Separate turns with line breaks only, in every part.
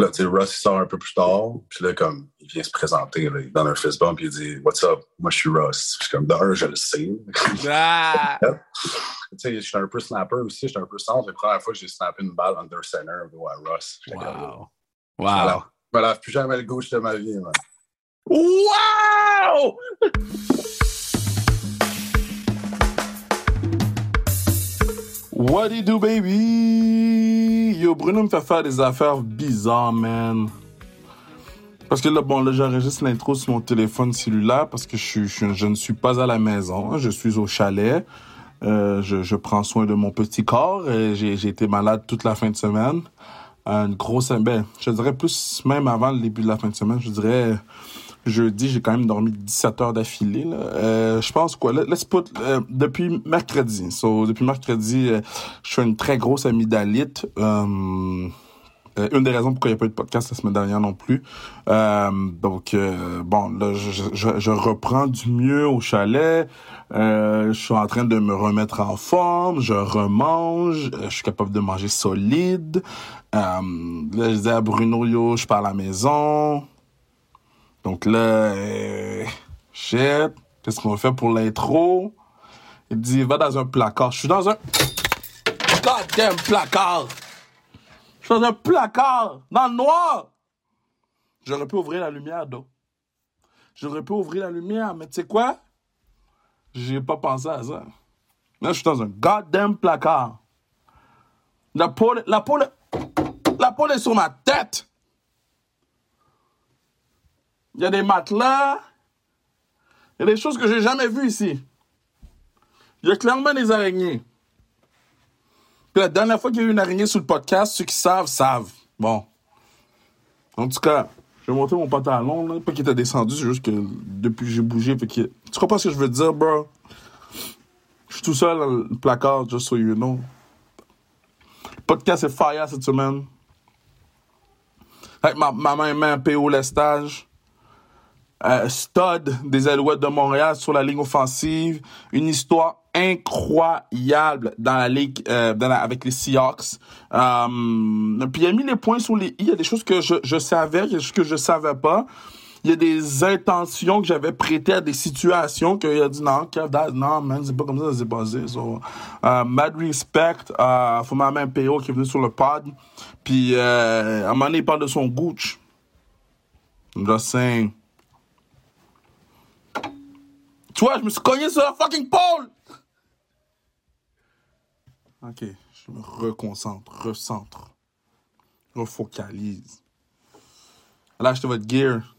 Là, tu sais, Russ, il sort un peu plus tard, puis là, comme, il vient se présenter, là, il donne un fist bump, puis il dit What's up? Moi, je suis Russ. Je suis comme, d'un, je le sais.
Ah!
tu sais, je suis un peu snapper aussi, je suis un peu centre. La première fois que j'ai snappé une balle under center, à Russ. Comme,
Wow. Wow.
Je me lave plus jamais le gauche de ma vie, man.
Wow!
What it do, baby? Yo, Bruno me fait faire des affaires bizarres, man. Parce que là, bon, là, j'enregistre l'intro sur mon téléphone cellulaire parce que je, je, je ne suis pas à la maison. Je suis au chalet. Euh, je, je prends soin de mon petit corps. J'ai été malade toute la fin de semaine. Une grosse... Ben, je dirais plus même avant le début de la fin de semaine. Je dirais jeudi, j'ai quand même dormi 17 heures d'affilée. Euh, je pense quoi? Let's put... euh, depuis mercredi. So, depuis mercredi, euh, je suis une très grosse amygdalite. Une des raisons pourquoi il n'y a pas eu de podcast la semaine dernière non plus. Donc, bon, je, reprends du mieux au chalet. Je suis en train de me remettre en forme. Je remange. je suis capable de manger solide. Je disais à Bruno, yo, je pars à la maison. Donc là, euh, shit, qu'est-ce qu'on fait pour l'intro? Il dit, va dans un placard. Je suis dans un goddamn placard. Je suis dans un placard, dans le noir. J'aurais pu ouvrir la lumière, d'eau. J'aurais pu ouvrir la lumière, mais tu sais quoi? J'ai pas pensé à ça. Là, je suis dans un goddamn placard. La peau, la peau, la peau est sur ma tête. Il y a des matelas. Il y a des choses que j'ai jamais vues ici. Il y a clairement des araignées. Puis la dernière fois qu'il y a eu une araignée sur le podcast, ceux qui savent, savent. Bon. En tout cas, je vais monter mon pantalon, là. Pas qu'il était descendu, c'est juste que depuis que j'ai bougé, fait que... Tu comprends ce que je veux dire, bro? Je suis tout seul dans le placard, just so you know. Le podcast est fire cette semaine. Avec ma, ma main main PO Lestage. Euh, stud des Alouettes de Montréal sur la ligne offensive. Une histoire incroyable dans la ligue euh, avec les Seahawks. Euh, puis il a mis les points sur les i. Il y a des choses que je, savais, il y a des choses que je savais pas. Il y a des intentions que j'avais prêtées à des situations qu'il a dit non, Kev, that- non, man, c'est pas comme ça ça s'est passé. Euh, mad respect ma main PO qui est venu sur le pod. Puis euh, à un moment donné, il parle de son gooch. I'm. Tu vois, je me suis cogné sur la fucking pole! Ok, je me reconcentre, recentre, refocalise. Allez acheter votre gear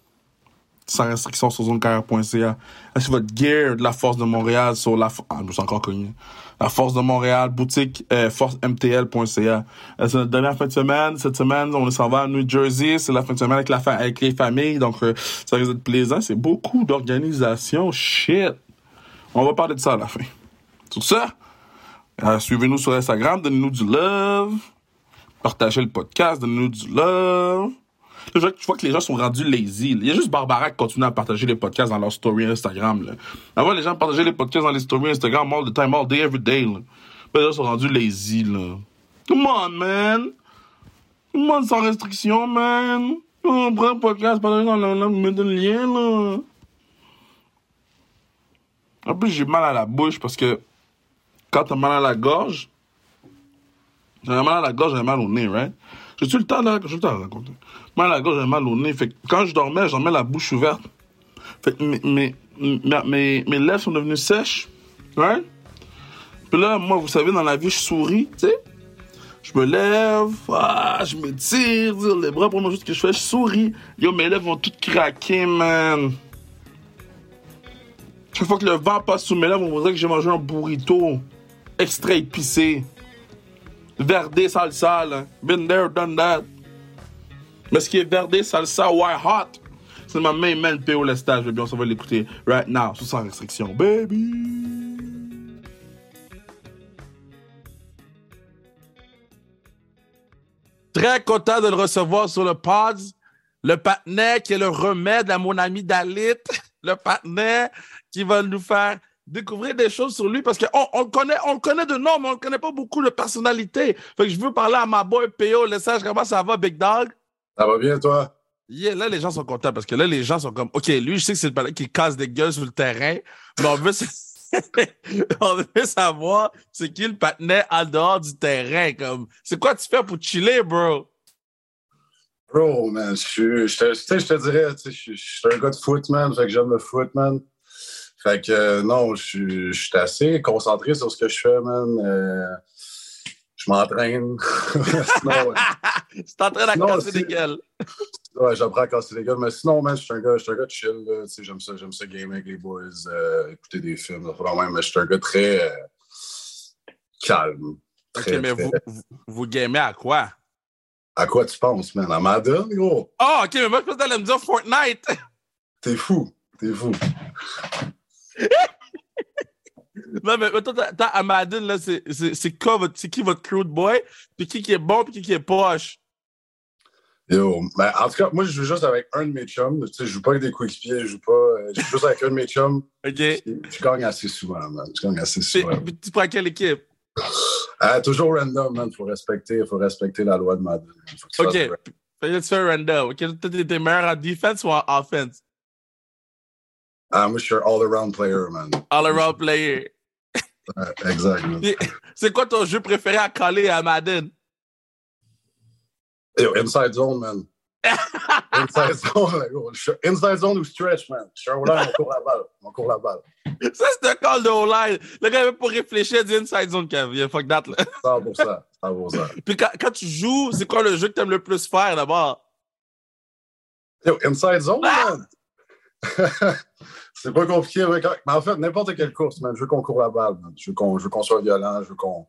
sans restriction sur zonecarrière.ca. Achetez votre gear de la Force de Montréal sur la... Ah, je me suis encore cogné. La Force de Montréal, boutique euh, forcemtl.ca. Euh, c'est notre dernière fin de semaine. Cette semaine, on s'en va à New Jersey. C'est la fin de semaine avec, la fa- avec les familles. Donc, euh, ça risque d'être plaisant. C'est beaucoup d'organisation. Shit. On va parler de ça à la fin. Sur ça, suivez-nous sur Instagram. Donnez-nous du love. Partagez le podcast. Donnez-nous du love. Vois, je vois que les gens sont rendus lazy. là. Il y a juste Barbara qui continue à partager les podcasts dans leur story Instagram. Là. Avant, les gens partageaient les podcasts dans les stories Instagram all the time, all day, every day. Là. Mais les gens sont rendus lazy. Là. Come on, man. Come on, sans restriction, man. On prend un podcast, partager dans le, le, lien, là. En plus, j'ai mal à la bouche parce que quand t'as mal à la gorge, j'ai mal à la gorge, j'ai mal au nez, right? J'ai-tu le temps de, j'ai le temps de raconter? Mal à la gorge, j'ai mal au nez. Quand je dormais, je dormais la bouche ouverte. Fait mes, lèvres sont devenues sèches, right? Puis là, moi, vous savez, dans la vie, je souris, tu sais? Je me lève, ah, je m'étire, les bras, première chose que je fais, je souris. Yo, mes lèvres vont toutes craquer, man. Chaque fois que le vent passe sous mes lèvres, on dirait que j'ai mangé un burrito extra épicé. Verdé salsa, là. Been there, done that. Mais ce qui est verdé salsa, white hot, c'est ma main man PO le stage, baby. On s'en va l'écouter right now, sous sans restriction, baby.
Très content de le recevoir sur le pod. Le patinet qui est le remède à mon ami Dalit. Le patinet qui va nous faire découvrir des choses sur lui parce qu'on on connaît, on connaît de nom, mais on ne connaît pas beaucoup de personnalité. Fait que je veux parler à ma boy PO, le sage, comment ça va, Big Dog?
Ça va bien, toi?
Yeah, là, les gens sont contents parce que là, les gens sont comme, OK, lui, je sais que c'est le palais qui casse des gueules sur le terrain, mais on veut, on veut savoir c'est qui le patinet en dehors du terrain. Comme, c'est quoi tu fais pour chiller, bro?
Bro, man, je, je, te, je te dirais, je, je, suis un gars de foot, man, fait que j'aime le foot, man. Fait que euh, non, je, suis assez concentré sur ce que je fais, man. Euh, m'entraîne.
sinon, tu t'entraînes à casser des gueules.
Ouais, j'apprends à casser des gueules. Mais sinon, man, je suis un gars, je suis un gars de chill. J'aime ça, j'aime ça gamer avec les boys, euh, écouter des films. Vraiment, mais je suis un gars très euh, calme.
Très, ok, mais très... Vous, vous gamez à quoi?
À quoi tu penses, man? À Madden, gros?
Oh, ok, mais moi, je pense que t'allais me dire Fortnite.
T'es fou. T'es fou.
non, mais toi, à Madden, là, c'est qui votre crude boy? Puis qui qui est bon, puis qui qui est poche?
Yo, ben, en tout cas, moi, je joue juste avec un de mes chums. Tu sais, je joue pas avec des coéquipiers, je joue pas. Euh, je joue juste avec un de mes chums.
OK.
Je gagne assez souvent, man. Je gagne assez souvent.
Tu prends quelle équipe?
Euh, toujours random, man. Faut respecter, faut respecter la loi de Madden.
OK. Fait tu fais random. OK. Tu es meilleur en defense ou en offense?
Ah, moi, je suis un all-around player, man.
All-around player.
Ouais.
C'est quoi ton jeu préféré à coller à Madden?
Yo, inside zone, man. inside zone, inside zone ou stretch, man. Je suis un on court la balle. On court la balle.
Ça, c'est un call de O-line. Le gars, même pour réfléchir, dit inside zone, Kev. Fuck that, là.
100%. 100%.
Puis quand, quand tu joues, c'est quoi le jeu que tu aimes le plus faire, d'abord?
Yo, inside zone, ah! man. c'est pas compliqué. Mais en fait, n'importe quelle course, man. Je veux qu'on court la balle. Je veux qu'on qu soit violent. Je veux qu'on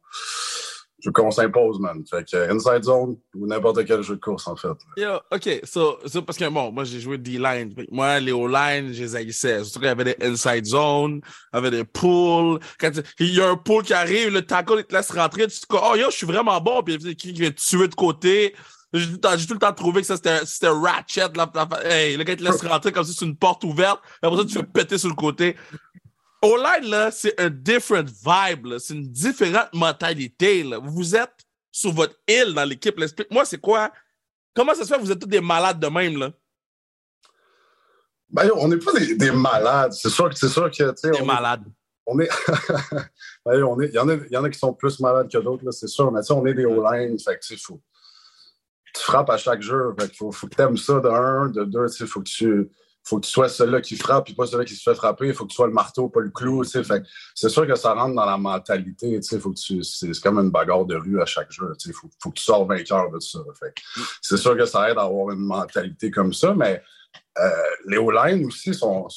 je s'impose, man. Fait que Inside Zone ou n'importe quel jeu de course, en fait.
Yo, OK. So, so parce que, bon, moi, j'ai joué D-line. Moi, les O-line, je les haïssais. Surtout qu'il y avait des Inside Zone, il y avait des pools. Quand il y a un pool qui arrive, le tackle, il te laisse rentrer. Tu te dis, oh, yo, je suis vraiment bon. Puis il vient te tuer de côté? J'ai tout le temps trouvé que ça c'était ratchet. Là, hey, le gars il te laisse rentrer comme si c'est une porte ouverte. Et après ça, tu fais péter sur le côté. O-line, là, c'est un different vibe, C'est une différente mentalité, là. Vous êtes sur votre île dans l'équipe. Explique-moi, c'est quoi? Comment ça se fait que vous êtes tous des malades de même, là?
Ben, on n'est pas des, malades. C'est sûr, c'est sûr que,
Des malades.
on est. ben, on est. Il y, en a, y en a qui sont plus malades que d'autres, c'est sûr. Mais, on est des O-line. Fait que, tu fou. Tu frappes à chaque jeu. Fait faut, faut que tu aimes ça de un. De deux, il faut que tu faut que tu sois celui-là qui frappe et pas celui qui se fait frapper. Il faut que tu sois le marteau, pas le clou. c'est sûr que ça rentre dans la mentalité. C'est comme une bagarre de rue à chaque jeu. Il faut, faut, que tu sors vainqueur de ça. c'est sûr que ça aide à avoir une mentalité comme ça, mais euh, les O-line aussi sont.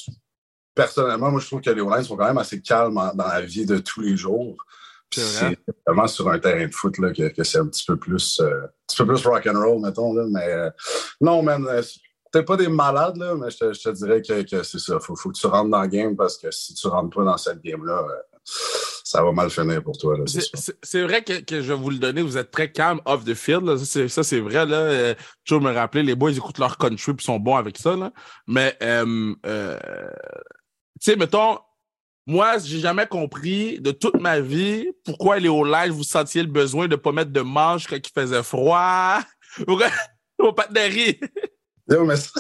Personnellement, moi, je trouve que les O-line sont quand même assez calmes dans la vie de tous les jours. C'est vraiment sur un terrain de foot là, que, c'est un petit peu plus, euh, un petit peu plus rock and roll, mettons. Là, mais euh, non, man, peut pas des malades, là, mais je te, je te dirais que, que c'est ça. Faut, faut, que tu rentres dans le game parce que si tu rentres pas dans cette game-là, euh, ça va mal finir pour toi.
C'est vrai que, que, je vais vous le donner, vous êtes très calme off the field. Là. Ça, c'est vrai. Là. Euh, toujours me rappeler, les boys ils écoutent leur country et sont bons avec ça. Là. Mais, euh, euh, tu sais, mettons, moi, j'ai jamais compris de toute ma vie pourquoi les au live vous sentiez le besoin de pas mettre de manches quand il faisait froid. Au pas de
mais ça,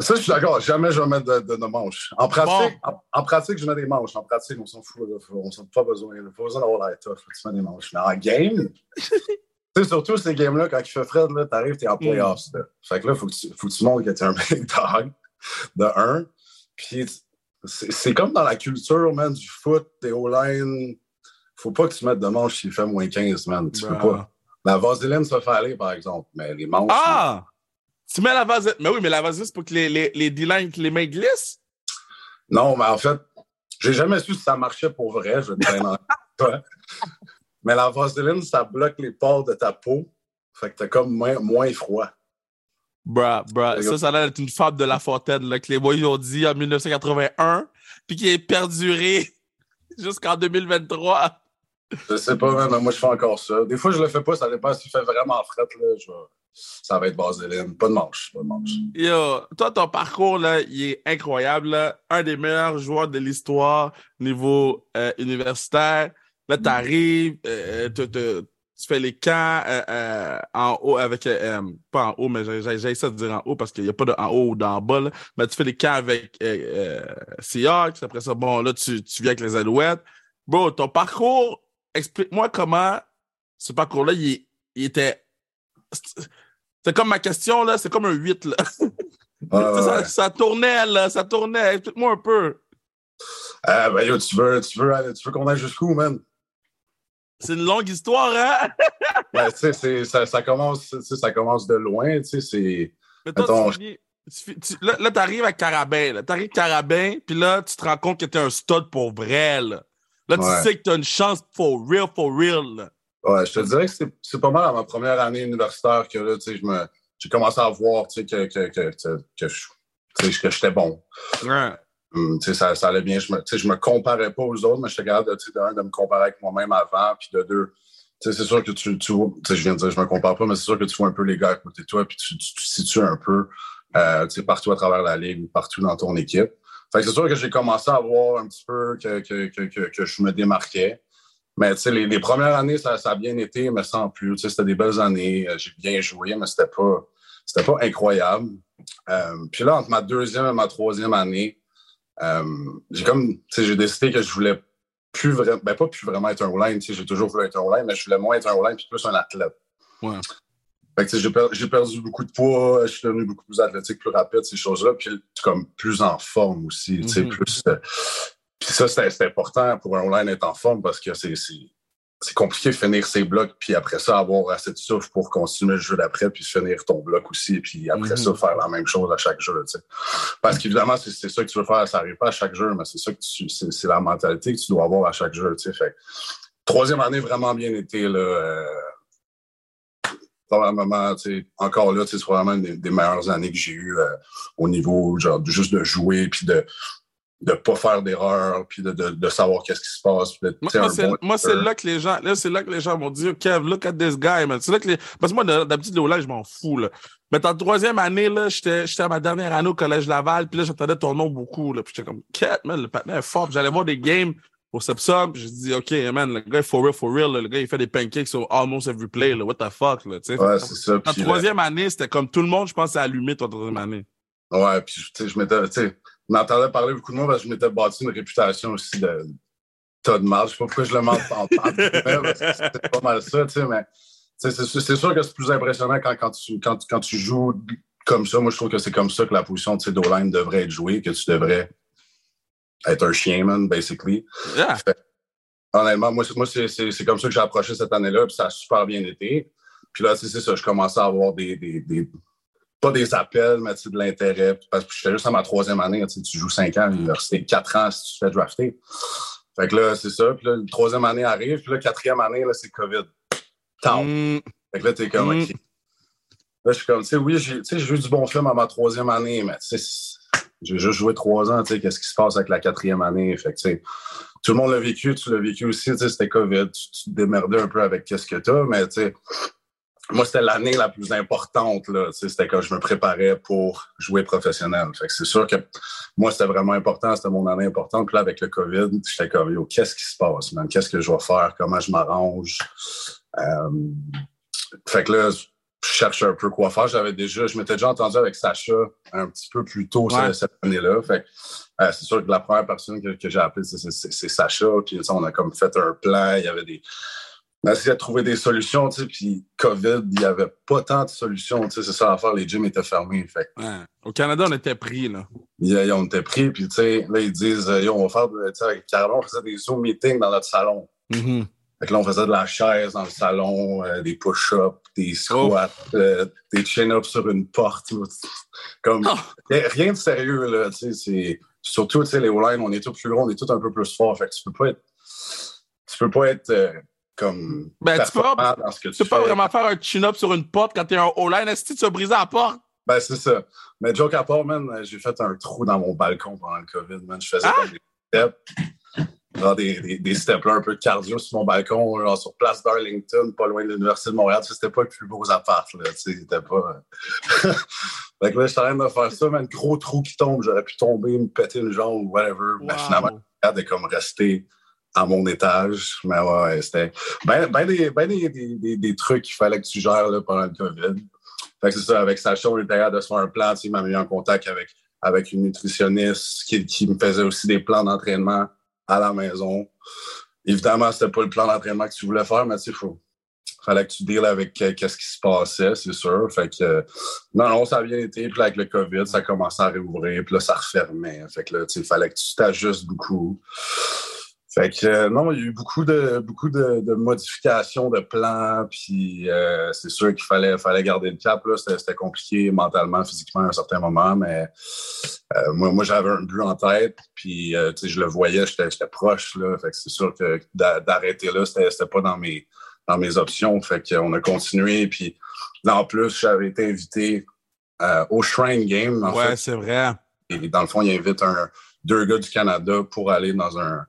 ça, je suis d'accord. Jamais je vais mettre de, de, manches. En pratique, en, pratique, je mets des manches. En pratique, on s'en fout. Là. On s'en pas besoin. Il pas besoin d'avoir la tough. Tu mets des manches. Mais en game, tu sais, surtout ces games-là, quand il fait frais, tu arrives, tu es en mm. playoffs. Là. Fait que là, il faut, que tu, faut que tu montres que tu es un big dog, de un. Puis c'est comme dans la culture, man, du foot, des O-line. Faut pas que tu mettes de manches s'il fait moins 15, man. Tu peux bah. pas. La vaseline, ça fait aller, par exemple. Mais les manches.
Ah! Tu mets la vaseline. Mais oui, mais la vaseline, c'est pour que les, les, les D-line, les mains glissent?
Non, mais en fait, j'ai jamais su si ça marchait pour vrai. Je vais Mais la vaseline, ça bloque les pores de ta peau. Fait que t'as comme moins, moins froid.
Bruh, bruh. Ça, ça a l'air d'être une fable de La Fontaine là, que les boys ont dit en 1981, puis qui est perduré jusqu'en 2023.
Je sais pas, mais moi, je fais encore ça. Des fois, je le fais pas, ça dépend s'il fait vraiment fret. Là, je ça va être vaseline. Pas de manche. Pas de manche.
Yo, toi, ton parcours, là, il est incroyable. Un des meilleurs joueurs de l'histoire niveau euh, universitaire. Là, t'arrives, euh, tu fais les camps euh, euh, en haut avec. euh, pas en haut, mais ça de dire en haut parce qu'il n'y a pas de en haut ou d'en bas. là. Mais tu fais les camps avec Seahawks. Après ça, bon, là, tu, tu viens avec les Alouettes. Bro, ton parcours, explique-moi comment ce parcours-là, il, était. C'est comme ma question, là, c'est comme un 8, là. Ça,
ouais.
ça tournait, là, ça tournait. Explique-moi un peu.
Ah, ben, yo, tu veux, tu veux, tu veux qu'on aille jusqu'où, man?
C'est une longue histoire, hein?
Ben, tu ça, ça commence, tu ça commence de loin, tu sais, c'est...
Mais toi,
Attends,
tu tu tu- là, là, t'arrives à Carabin. Là. T'arrives Carabin, puis là, tu te rends compte que t'es un stud pour vrai. Là, là tu
Ouais.
sais que t'as une chance for real, for real. là.
Ouais, je te dirais que c'est- c'est pas mal à ma première année universitaire que là, tu sais, je me- j'ai commencé à voir, tu sais, que, que, que, que, tu que j'étais bon.
Ouais.
Hum, ça, ça allait bien. Je me, je me comparais pas aux autres, mais j'étais capable de, de, de me comparer avec moi-même avant, puis de deux, c'est sûr que tu, tu vois- je viens de dire, je me compare pas, mais c'est sûr que tu vois un peu les gars à côté de toi, puis tu, tu, tu situes un peu, euh, partout à travers la ligue ou partout dans ton équipe. Fait c'est sûr que j'ai commencé à voir un petit peu que, que, que, que, que je me démarquais. Mais les, les premières années, ça, ça a bien été, mais sans plus. C'était des belles années. Euh, J'ai bien joué, mais c'était pas, pas incroyable. Euh, puis là, entre ma deuxième et ma troisième année, j'ai comme, j'ai décidé que je voulais plus vraiment, ben pas plus vraiment être un sais, j'ai toujours voulu être un O-line, mais je voulais moins être un O-line puis plus un athlète.
Ouais.
Fait que, j'ai, per- j'ai perdu beaucoup de poids, je suis devenu beaucoup plus athlétique, plus rapide, ces choses-là, puis comme plus en forme aussi,
Mhm.
plus. euh, puis ça, c'était, important pour un O-line d'être en forme parce que c'est, c'est, compliqué de finir ses blocs, puis après ça, avoir assez de souffle pour continuer le jeu d'après, puis finir ton bloc aussi, puis après
Mhm.
ça, faire la même chose à chaque jeu. Parce qu'évidemment, c'est, c'est ça que tu veux faire, ça n'arrive pas à chaque jeu, mais c'est ça que tu, c'est, la mentalité que tu dois avoir à chaque jeu. Fait troisième année, vraiment bien été, là. Euh, probablement, encore là, c'est probablement une des, des meilleures années que j'ai eues euh, au niveau, genre, juste de jouer, puis de de pas faire d'erreurs, puis de, de, de savoir qu'est-ce qui se passe.
Moi, c'est,
bon
là que les gens, là, c'est là que les gens vont dire, Kev, look at this guy, man. C'est là que les, parce que moi, d'habitude, le O-line, je m'en fous, là. Mais en troisième année, là, j'étais, j'étais à ma dernière année au Collège Laval, puis là, j'entendais ton nom beaucoup, là. Puis j'étais comme, Cat, man, le patin est fort. J'allais voir des games au Sepsum, puis j'ai dit, OK, man, le gars for real, for real, là. Le gars, il fait des pancakes sur almost every play, là. What the fuck, là, tu sais.
Ouais, c'est ça.
En
Puis,
troisième année, c'était comme tout le monde, je pense, s'est allumé, toi, troisième année.
Ouais, puis tu sais, je m'étais, tu sais, on entendait parler beaucoup de moi parce que je m'étais bâti une réputation aussi de tas de mal. Je sais pas pourquoi je le mens en c'est pas mal ça, tu sais, mais c'est sûr, que c'est plus impressionnant quand, quand, tu, quand, quand tu joues comme ça. Moi, je trouve que c'est comme ça que la position de d'O-line devrait être jouée, que tu devrais être un chien, man, basically.
Yeah.
Honnêtement, moi, c'est- comme ça que j'ai approché cette année-là, puis ça a super bien été. Puis là, tu sais, c'est ça, je commençais à avoir des, des, des- pas des appels, mais de l'intérêt. Parce que j'étais juste à ma troisième année, tu joues cinq ans à l'université, quatre ans si tu te fais drafter. Fait que là, c'est ça. Puis là, la troisième année arrive, puis là, quatrième année, là, c'est COVID. Tant.
Mm,
Fait que là, t'es comme,
Mm.
OK. Là, je suis comme, tu sais, oui, j'ai tu sais, j'ai eu du bon film à ma troisième année, mais tu sais, j'ai juste joué trois ans, tu sais, qu'est-ce qui se passe avec la quatrième année? Fait que, tu sais, tout le monde l'a vécu, tu l'as vécu aussi, tu sais, c'était COVID, tu, tu te démerdais un peu avec qu'est-ce que t'as, mais tu sais, moi, c'était l'année la plus importante, là, c'était quand je me préparais pour jouer professionnel. Fait que c'est sûr que moi, c'était vraiment important, c'était mon année importante. Puis là, avec le COVID, j'étais comme, yo, qu'est-ce qui se passe, man? Qu'est-ce que je vais faire? Comment je m'arrange? Euh, fait que là, je cherche un peu quoi faire. J'avais déjà, je m'étais déjà entendu avec Sacha un petit peu plus tôt
Ouais.
cette, année-là. Fait que, euh, c'est sûr que la première personne que, que j'ai appelée, c'est, c'est- Sacha. Puis on a comme fait un plan. Il y avait des. On a essayé de trouver des solutions, tu sais. Puis COVID, il n'y avait pas tant de solutions. Tu sais, c'est ça l'affaire. Les gyms étaient fermés. Fait
ouais. Au Canada, on était pris, là.
ils, ils ont été pris. Puis tu sais, là, ils disent, euh, Yo, on va faire, tu sais, avec Carlo, on faisait des Zoom meetings dans notre salon.
Mhm.
Fait que là, on faisait de la chaise dans le salon, euh, des push-ups, des squats, euh, des chin-ups sur une porte. Comme,
Oh.
rien- rien de sérieux, là. tu sais, c'est- Surtout, tu sais, les O-line, on est tous plus gros, on est tous un peu plus forts. Fait que tu peux pas être. Tu peux pas être euh, comme.
Ben, tu peux pas-
performant dans ce que tu
Tu peux pas
fais.
vraiment faire un chin-up sur une porte quand t'es un O-line. Est-ce que tu as brisé la porte?
Ben, c'est ça. Mais joke à part, man, euh, j'ai fait un trou dans mon balcon pendant le COVID, man. Je faisais
Ah!
des steps. Genre des, des, des steps là, un peu de cardio sur mon balcon, genre sur place d'Arlington, pas loin de l'Université de Montréal. Tu sais, C'était pas le plus beau appart, là. Tu sais, c'était pas. fait que là, j'étais en train de faire ça, man. Gros trou qui tombe. J'aurais pu tomber, me péter une jambe ou whatever. Mais finalement,
Wow.
de comme rester à mon étage. Mais ouais, c'était ben, ben, des, ben des, des, des, trucs qu'il fallait que tu gères pendant le COVID. Fait que c'est ça, avec Sacha, on était de se faire un plan. Il m'a mis en contact avec, avec une nutritionniste qui, qui me faisait aussi des plans d'entraînement à la maison. Évidemment, c'était pas le plan d'entraînement que tu voulais faire, mais il fallait que tu deals avec qu'est-ce qui se passait, c'est sûr. Fait que, non, non, ça a bien été. Puis avec le COVID, ça commençait à réouvrir. Puis là, ça refermait. Fait que là, il fallait que tu t'ajustes beaucoup. Fait que euh, non, il y a eu beaucoup de beaucoup de, modifications de plans, puis c'est sûr qu'il fallait fallait garder le cap là. C'était compliqué mentalement, physiquement à un certain moment, mais moi moi j'avais un but en tête, puis je le voyais, j'étais proche là. Fait que c'est sûr que d'arrêter là, c'était pas dans mes dans mes options. Fait qu'on a continué. Puis en plus, j'avais été invité euh, au Shrine Game.
ouais, c'est vrai.
Et dans le fond, il invite un, deux gars du Canada pour aller dans un,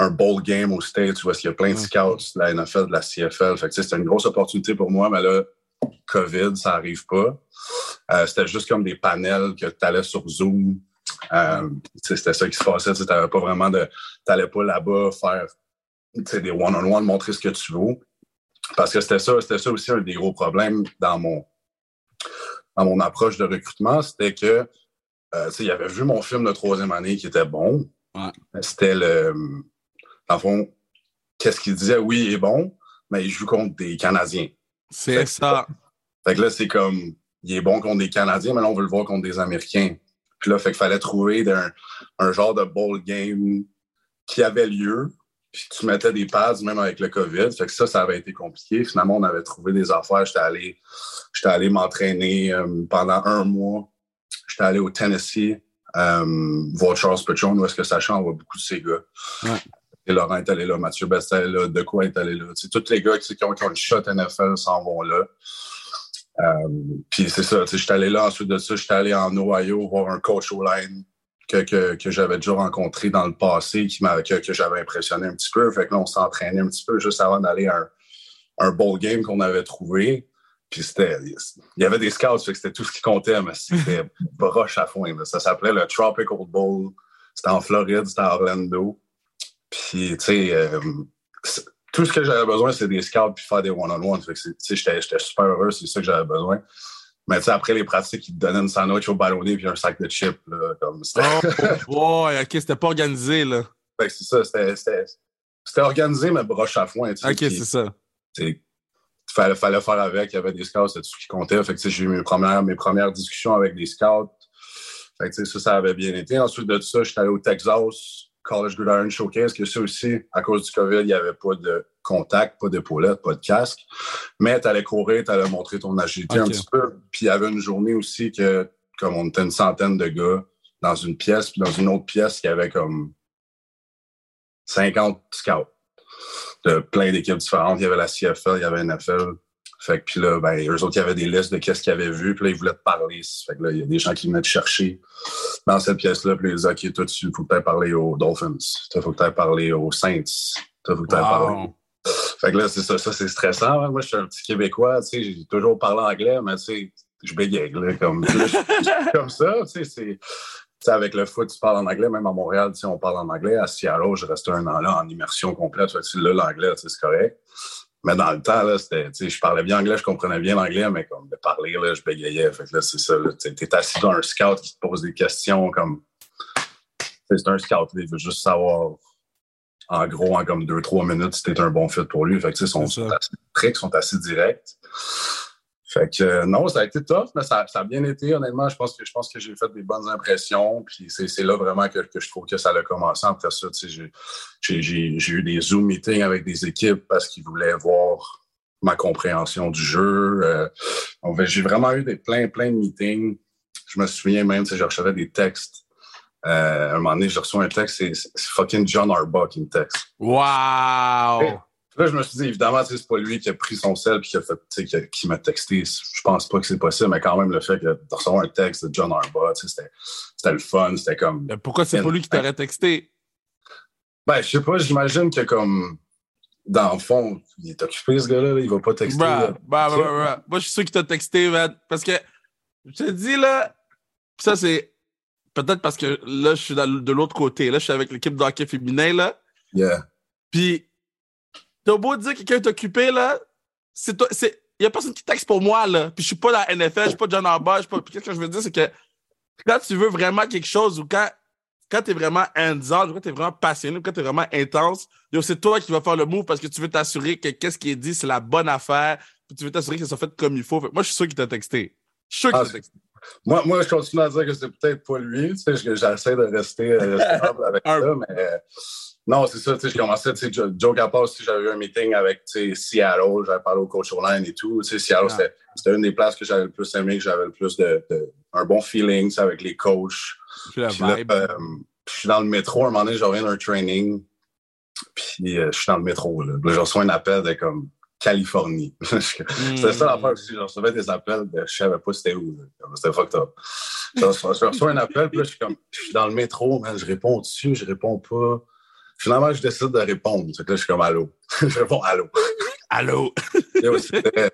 un bowl game au States où il y a plein de scouts de la NFL, de la CFL. Fait que c'était une grosse opportunité pour moi, mais là, COVID, ça n'arrive pas. Euh, c'était juste comme des panels que tu allais sur Zoom. Euh, c'était ça qui se passait. Tu n'avais pas vraiment de. Tu n'allais pas là-bas faire des one-on-one, montrer ce que tu veux. Parce que c'était ça, c'était ça aussi un des gros problèmes dans mon, dans mon approche de recrutement, c'était que euh, il avait vu mon film de troisième année qui était bon. C'était le. Dans le fond, qu'est-ce qu'il disait? Oui, il est bon, mais il joue contre des Canadiens.
C'est ça.
Fait que là, c'est comme, il est bon contre des Canadiens, mais là, on veut le voir contre des Américains. Puis là, fait qu'il fallait trouver un, un genre de bowl game qui avait lieu, puis tu mettais des pads même avec le COVID. Fait que ça, ça avait été compliqué. Finalement, on avait trouvé des affaires. J'étais allé, j'étais allé m'entraîner euh, pendant un mois. J'étais allé au Tennessee euh, voir Charles Petron, où est-ce que ça on voit beaucoup de ces gars. Laurent est allé là, Mathieu Bestel est là, De quoi est allé là. tous les gars qui, ont, qui ont shot NFL s'en vont là. Euh, puis c'est ça, j'étais allé là, ensuite de ça, j'étais allé en Ohio voir un coach au line que, que, j'avais déjà rencontré dans le passé, qui que, que j'avais impressionné un petit peu. Fait que là, on s'entraînait un petit peu juste avant d'aller à un, un bowl game qu'on avait trouvé. Puis c'était, il y avait des scouts, fait que c'était tout ce qui comptait, mais c'était broche à foin. Ça s'appelait le Tropical Bowl. C'était en Floride, c'était à Orlando. Puis, tu sais, euh, tout ce que j'avais besoin, c'est des scouts puis faire des one-on-one. Fait que, tu sais, j'étais super heureux, c'est ça que j'avais besoin. Mais tu sais, après les pratiques, ils te donnaient une sandwich au ballonné puis un sac de chips. Là, comme
oh, ouais, ok, c'était pas organisé, là.
Fait c'est ça, c'était organisé, mais broche à foin.
Ok, c'est ça.
Il fallait, fallait faire avec, il y avait des scouts, c'était tout ce qui comptait. Fait que j'ai eu mes premières, mes premières discussions avec des scouts. Fait que ça, ça avait bien été. Ensuite de ça, j'étais allé au Texas, College Gridiron Showcase, que ça aussi, à cause du COVID, il n'y avait pas de contact, pas d'épaulette, pas de casque. Mais tu allais courir, tu allais montrer ton agilité un petit peu. Puis il y avait une journée aussi que, comme on était une centaine de gars dans une pièce, puis dans une autre pièce, il y avait comme 50 scouts de plein d'équipes différentes. Il y avait la CFL, il y avait NFL. Fait que puis là, ben, eux autres, il y avait des listes de qu'est-ce qu'ils avaient vu, puis là, ils voulaient te parler. Fait que là, il y a des gens qui venaient te chercher dans cette pièce-là, puis ils disaient, OK, toi, il faut que tu parler aux Dolphins, il faut que tu parler aux Saints, il faut que tu parler fait que là, c'est ça, ça c'est stressant. Hein. Moi, je suis un petit Québécois, tu sais, j'ai toujours parlé anglais, mais tu sais, je bégaye, là, comme, comme ça, tu sais, c'est... avec le foot, tu parles en anglais, même à Montréal, on parle en anglais. À Seattle, je restais un an là en immersion complète. Fait là, l'anglais, c'est correct. Mais dans le temps, là, c'était, je parlais bien anglais, je comprenais bien l'anglais, mais comme de parler, là, je bégayais. Fait que là, c'est ça. Tu es assis dans un scout qui te pose des questions comme. C'est un scout, il veut juste savoir en gros, en comme deux, trois minutes, c'était un bon fit pour lui. Fait que, sont, sont assez tricks, sont assez directs. Fait que euh, non, ça a été tough, mais ça, a bien été, honnêtement. Je pense que je pense que j'ai fait des bonnes impressions. Puis c'est là vraiment que, je trouve que ça a commencé. Après ça, j'ai eu des Zoom meetings avec des équipes parce qu'ils voulaient voir ma compréhension du jeu. Euh, j'ai vraiment eu des plein, plein de meetings. Je me souviens même, je recevais des textes euh, un moment donné, j'ai reçu un texte, c'est fucking John Arbaugh qui me texte.
Wow!
Là, je me suis dit, évidemment, c'est pas lui qui a pris son sel et qui, a fait, qui, qui m'a texté. Je pense pas que c'est possible, mais quand même, le fait que de recevoir un texte de John Arbaugh, c'était le fun, c'était comme...
Mais pourquoi c'est pas lui qui t'aurait texté?
Ben, je sais pas, j'imagine que comme... Dans le fond, il est occupé, ce gars-là, il va pas texter.
Bah, bah, bah, Moi, je suis sûr qu'il t'a texté, man, parce que, je te dis, là, ça, c'est peut-être parce que là, je suis de l'autre côté. Là, je suis avec l'équipe de hockey féminin, là.
Yeah.
Puis, t'as beau dire que quelqu'un est occupé, là, c'est toi, c'est, y a personne qui texte pour moi, là. Puis je suis pas dans la NFL, je suis pas John Arba, je suis pas, qu'est-ce que je veux dire, c'est que quand tu veux vraiment quelque chose ou quand, quand t'es vraiment hands-on, quand t'es vraiment passionné, ou quand t'es vraiment intense, c'est toi qui vas faire le move parce que tu veux t'assurer que qu'est-ce qui est dit, c'est la bonne affaire, puis tu veux t'assurer que ça soit fait comme il faut. Fait moi, je suis sûr qu'il t'a texté. Je suis sûr qu'il
Ah,
t'a texté.
Moi, moi, je continue à dire que c'est peut-être pas lui. Tu sais, je- j'essaie de rester euh, stable avec ça, mais euh, non, c'est ça. Tu sais, je commençais, tu sais, Jo- Joe Capaz, aussi, j'avais eu un meeting avec, tu sais, Seattle, j'avais parlé au coach online et tout. Tu sais, Seattle,
Ah.
c'était- une des places que j'avais le plus aimé, que j'avais le plus de, de- un bon feeling, tu sais, avec les coachs.
Puis
là, euh, je suis dans le métro, à un moment donné, je reviens d'un training, puis euh, je suis dans le métro, là. Je reçois un appel de comme Californie. C'était ça l'affaire aussi. Je recevais des appels de je savais pas c'était où. C'était fucked up. Je reçois, je reçois un appel, puis là, je suis comme, je suis dans le métro, man, je réponds dessus, je réponds pas. Finalement, je décide de répondre. C'est que là, je suis comme allô? je réponds allô?
Allô?
C'était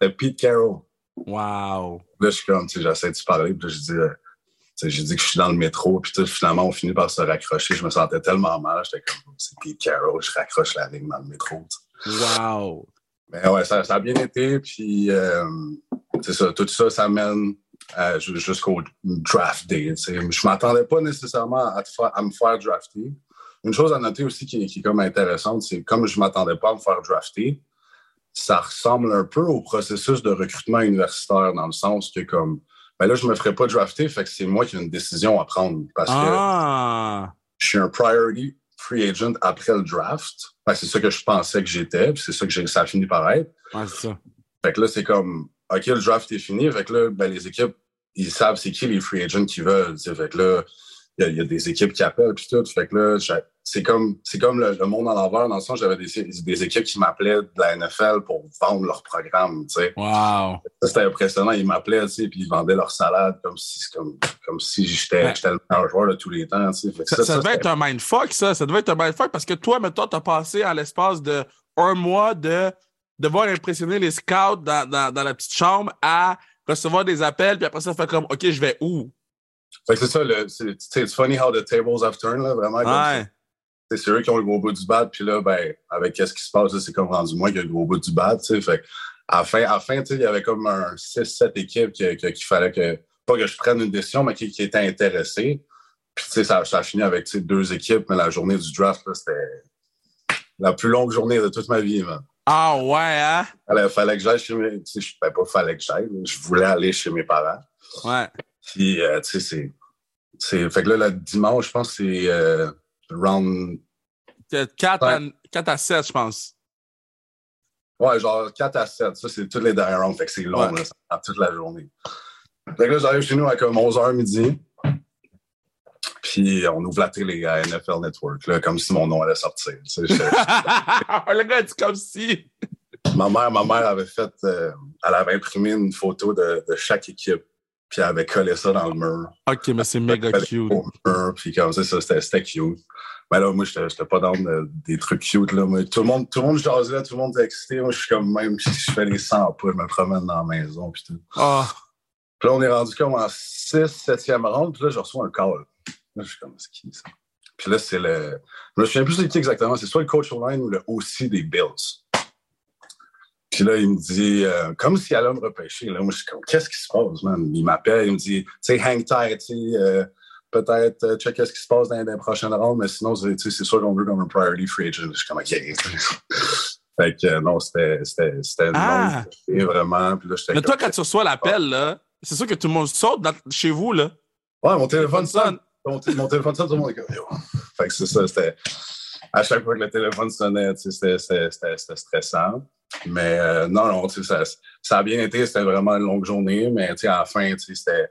c'était Pete Carroll.
Wow.
Là, je suis comme, tu sais, j'essaie de se parler, puis là, je dis, euh, tu sais, j'ai dit que je suis dans le métro, puis finalement, on finit par se raccrocher. Je me sentais tellement mal, j'étais comme, c'est Pete Carroll, je raccroche la ligne dans le métro.
Wow.
Mais ouais, ça, ça a bien été. Puis, euh, c'est ça, tout ça, ça mène euh, ju- jusqu'au draft day. tu sais. Je m'attendais pas nécessairement à, à me faire drafter. Une chose à noter aussi qui, est- qui est comme intéressante, c'est comme je m'attendais pas à me faire drafter, ça ressemble un peu au processus de recrutement universitaire dans le sens que comme, ben là, je me ferais pas drafter, fait que c'est moi qui ai une décision à prendre parce que
Ah.
je suis un priority free agent après le draft. Que c'est ça que je pensais que j'étais, puis c'est ça que ça a fini par être.
Ouais, c'est ça.
Fait que là, c'est comme, OK, le draft est fini. Fait que là, ben, les équipes, ils savent c'est qui les free agents qu'ils veulent. Fait que là, il y a- il y, a des équipes qui appellent, puis tout. Fait que là, c'est comme, c'est comme le, le monde à l'envers, dans le sens, j'avais des, des équipes qui m'appelaient de la NFL pour vendre leur programme, tu sais.
Wow.
C'était impressionnant. Ils m'appelaient, tu sais, puis ils vendaient leur salade comme si, comme, comme si j'étais
Ouais.
le meilleur joueur de tous les temps, tu sais.
Ça,
ça,
ça
ça,
devait être un mindfuck, ça. Ça devait être un mindfuck parce que toi, maintenant, t'as passé à l'espace de un mois de devoir impressionner les scouts dans, dans, dans la petite chambre à recevoir des appels, puis après ça, faire comme, OK, je vais où?
Fait que c'est ça, le, c'est, it's funny how the tables have turned, là, vraiment.
Ouais.
C'est eux qui ont le gros bout du bat, puis là, ben, avec qu'est-ce qui se passe, là, c'est comme rendu moi qui a le gros bout du bat, tu sais. Fait à la fin, à la fin, tu sais, il y avait comme un 6-7 équipes que- que- qu'il fallait que, pas que je prenne une décision, mais qui, qui étaient intéressées. Puis, tu sais, ça, ça a fini avec, deux équipes, mais la journée du draft, là, c'était la plus longue journée de toute ma vie, man.
Ah ouais, hein?
Fallait, fallait que j'aille chez mes, tu sais, je- ben, pas fallait que j'aille, je voulais aller chez mes parents.
Ouais.
Puis, euh, tu sais, c'est, fait que là, le dimanche, je pense que c'est, euh, round
4 à,
Ouais.
4 à 7, je pense.
Ouais, genre 4 à 7. Ça, c'est tous les derniers rounds. Fait que c'est long,
Ouais.
là, ça prend toute la journée. Fait que là, j'arrive chez nous à comme 11h midi. Puis on ouvre la télé à NFL Network, là, comme si mon nom allait sortir. Tu sais,
le gars dit comme si.
ma, mère, ma mère avait fait, euh, elle avait imprimé une photo de, de chaque équipe. Puis elle avait collé ça dans le mur.
OK, mais c'est méga cute.
au mur, Puis comme ça, ça c'était cute. Mais là, moi, j'étais pas dans de- des trucs cute. Là. Moi, tout, le monde, tout le monde jasait, tout le monde était excité. Moi, je suis comme même, je, je fais les 100 pas, je me promène dans la maison. Puis tout.
Ah.
Puis là, on est rendu comme en 6, 7e round. Puis là, je reçois un call. Là, je suis comme, c'est qui ça? Puis là, c'est le. Je me souviens plus c'est qui exactement. C'est soit le coach online ou le OC des Bills. Puis là, il me dit, euh, comme s'il allait me repêcher. Là, moi, je suis comme, qu'est-ce qui se passe, man? Il m'appelle, il me dit, tu sais, hang tight, tu sais, euh, peut-être euh, check ce qui se passe dans, dans les prochaines rounds, mais sinon, c'est tu sais, c'est sûr qu'on veut comme un priority free agent. Je suis comme, OK. fait que euh, non, c'était c'était- c'était une
Ah!
et vraiment. Puis là, j'étais
Mais toi, quand tu reçois l'appel, là, c'est sûr que tout le monde saute dans- chez vous, là.
Ouais, mon téléphone
sonne.
Mon, téléphone sonne, tout le monde est comme, yo. Fait que c'est ça, c'était. À chaque fois que le téléphone sonnait, tu sais, c'était- c'était c'était- c'était stressant. Mais euh, non, non, ça, ça a bien été, c'était vraiment une longue journée, mais tu sais, à la fin, tu sais, c'était.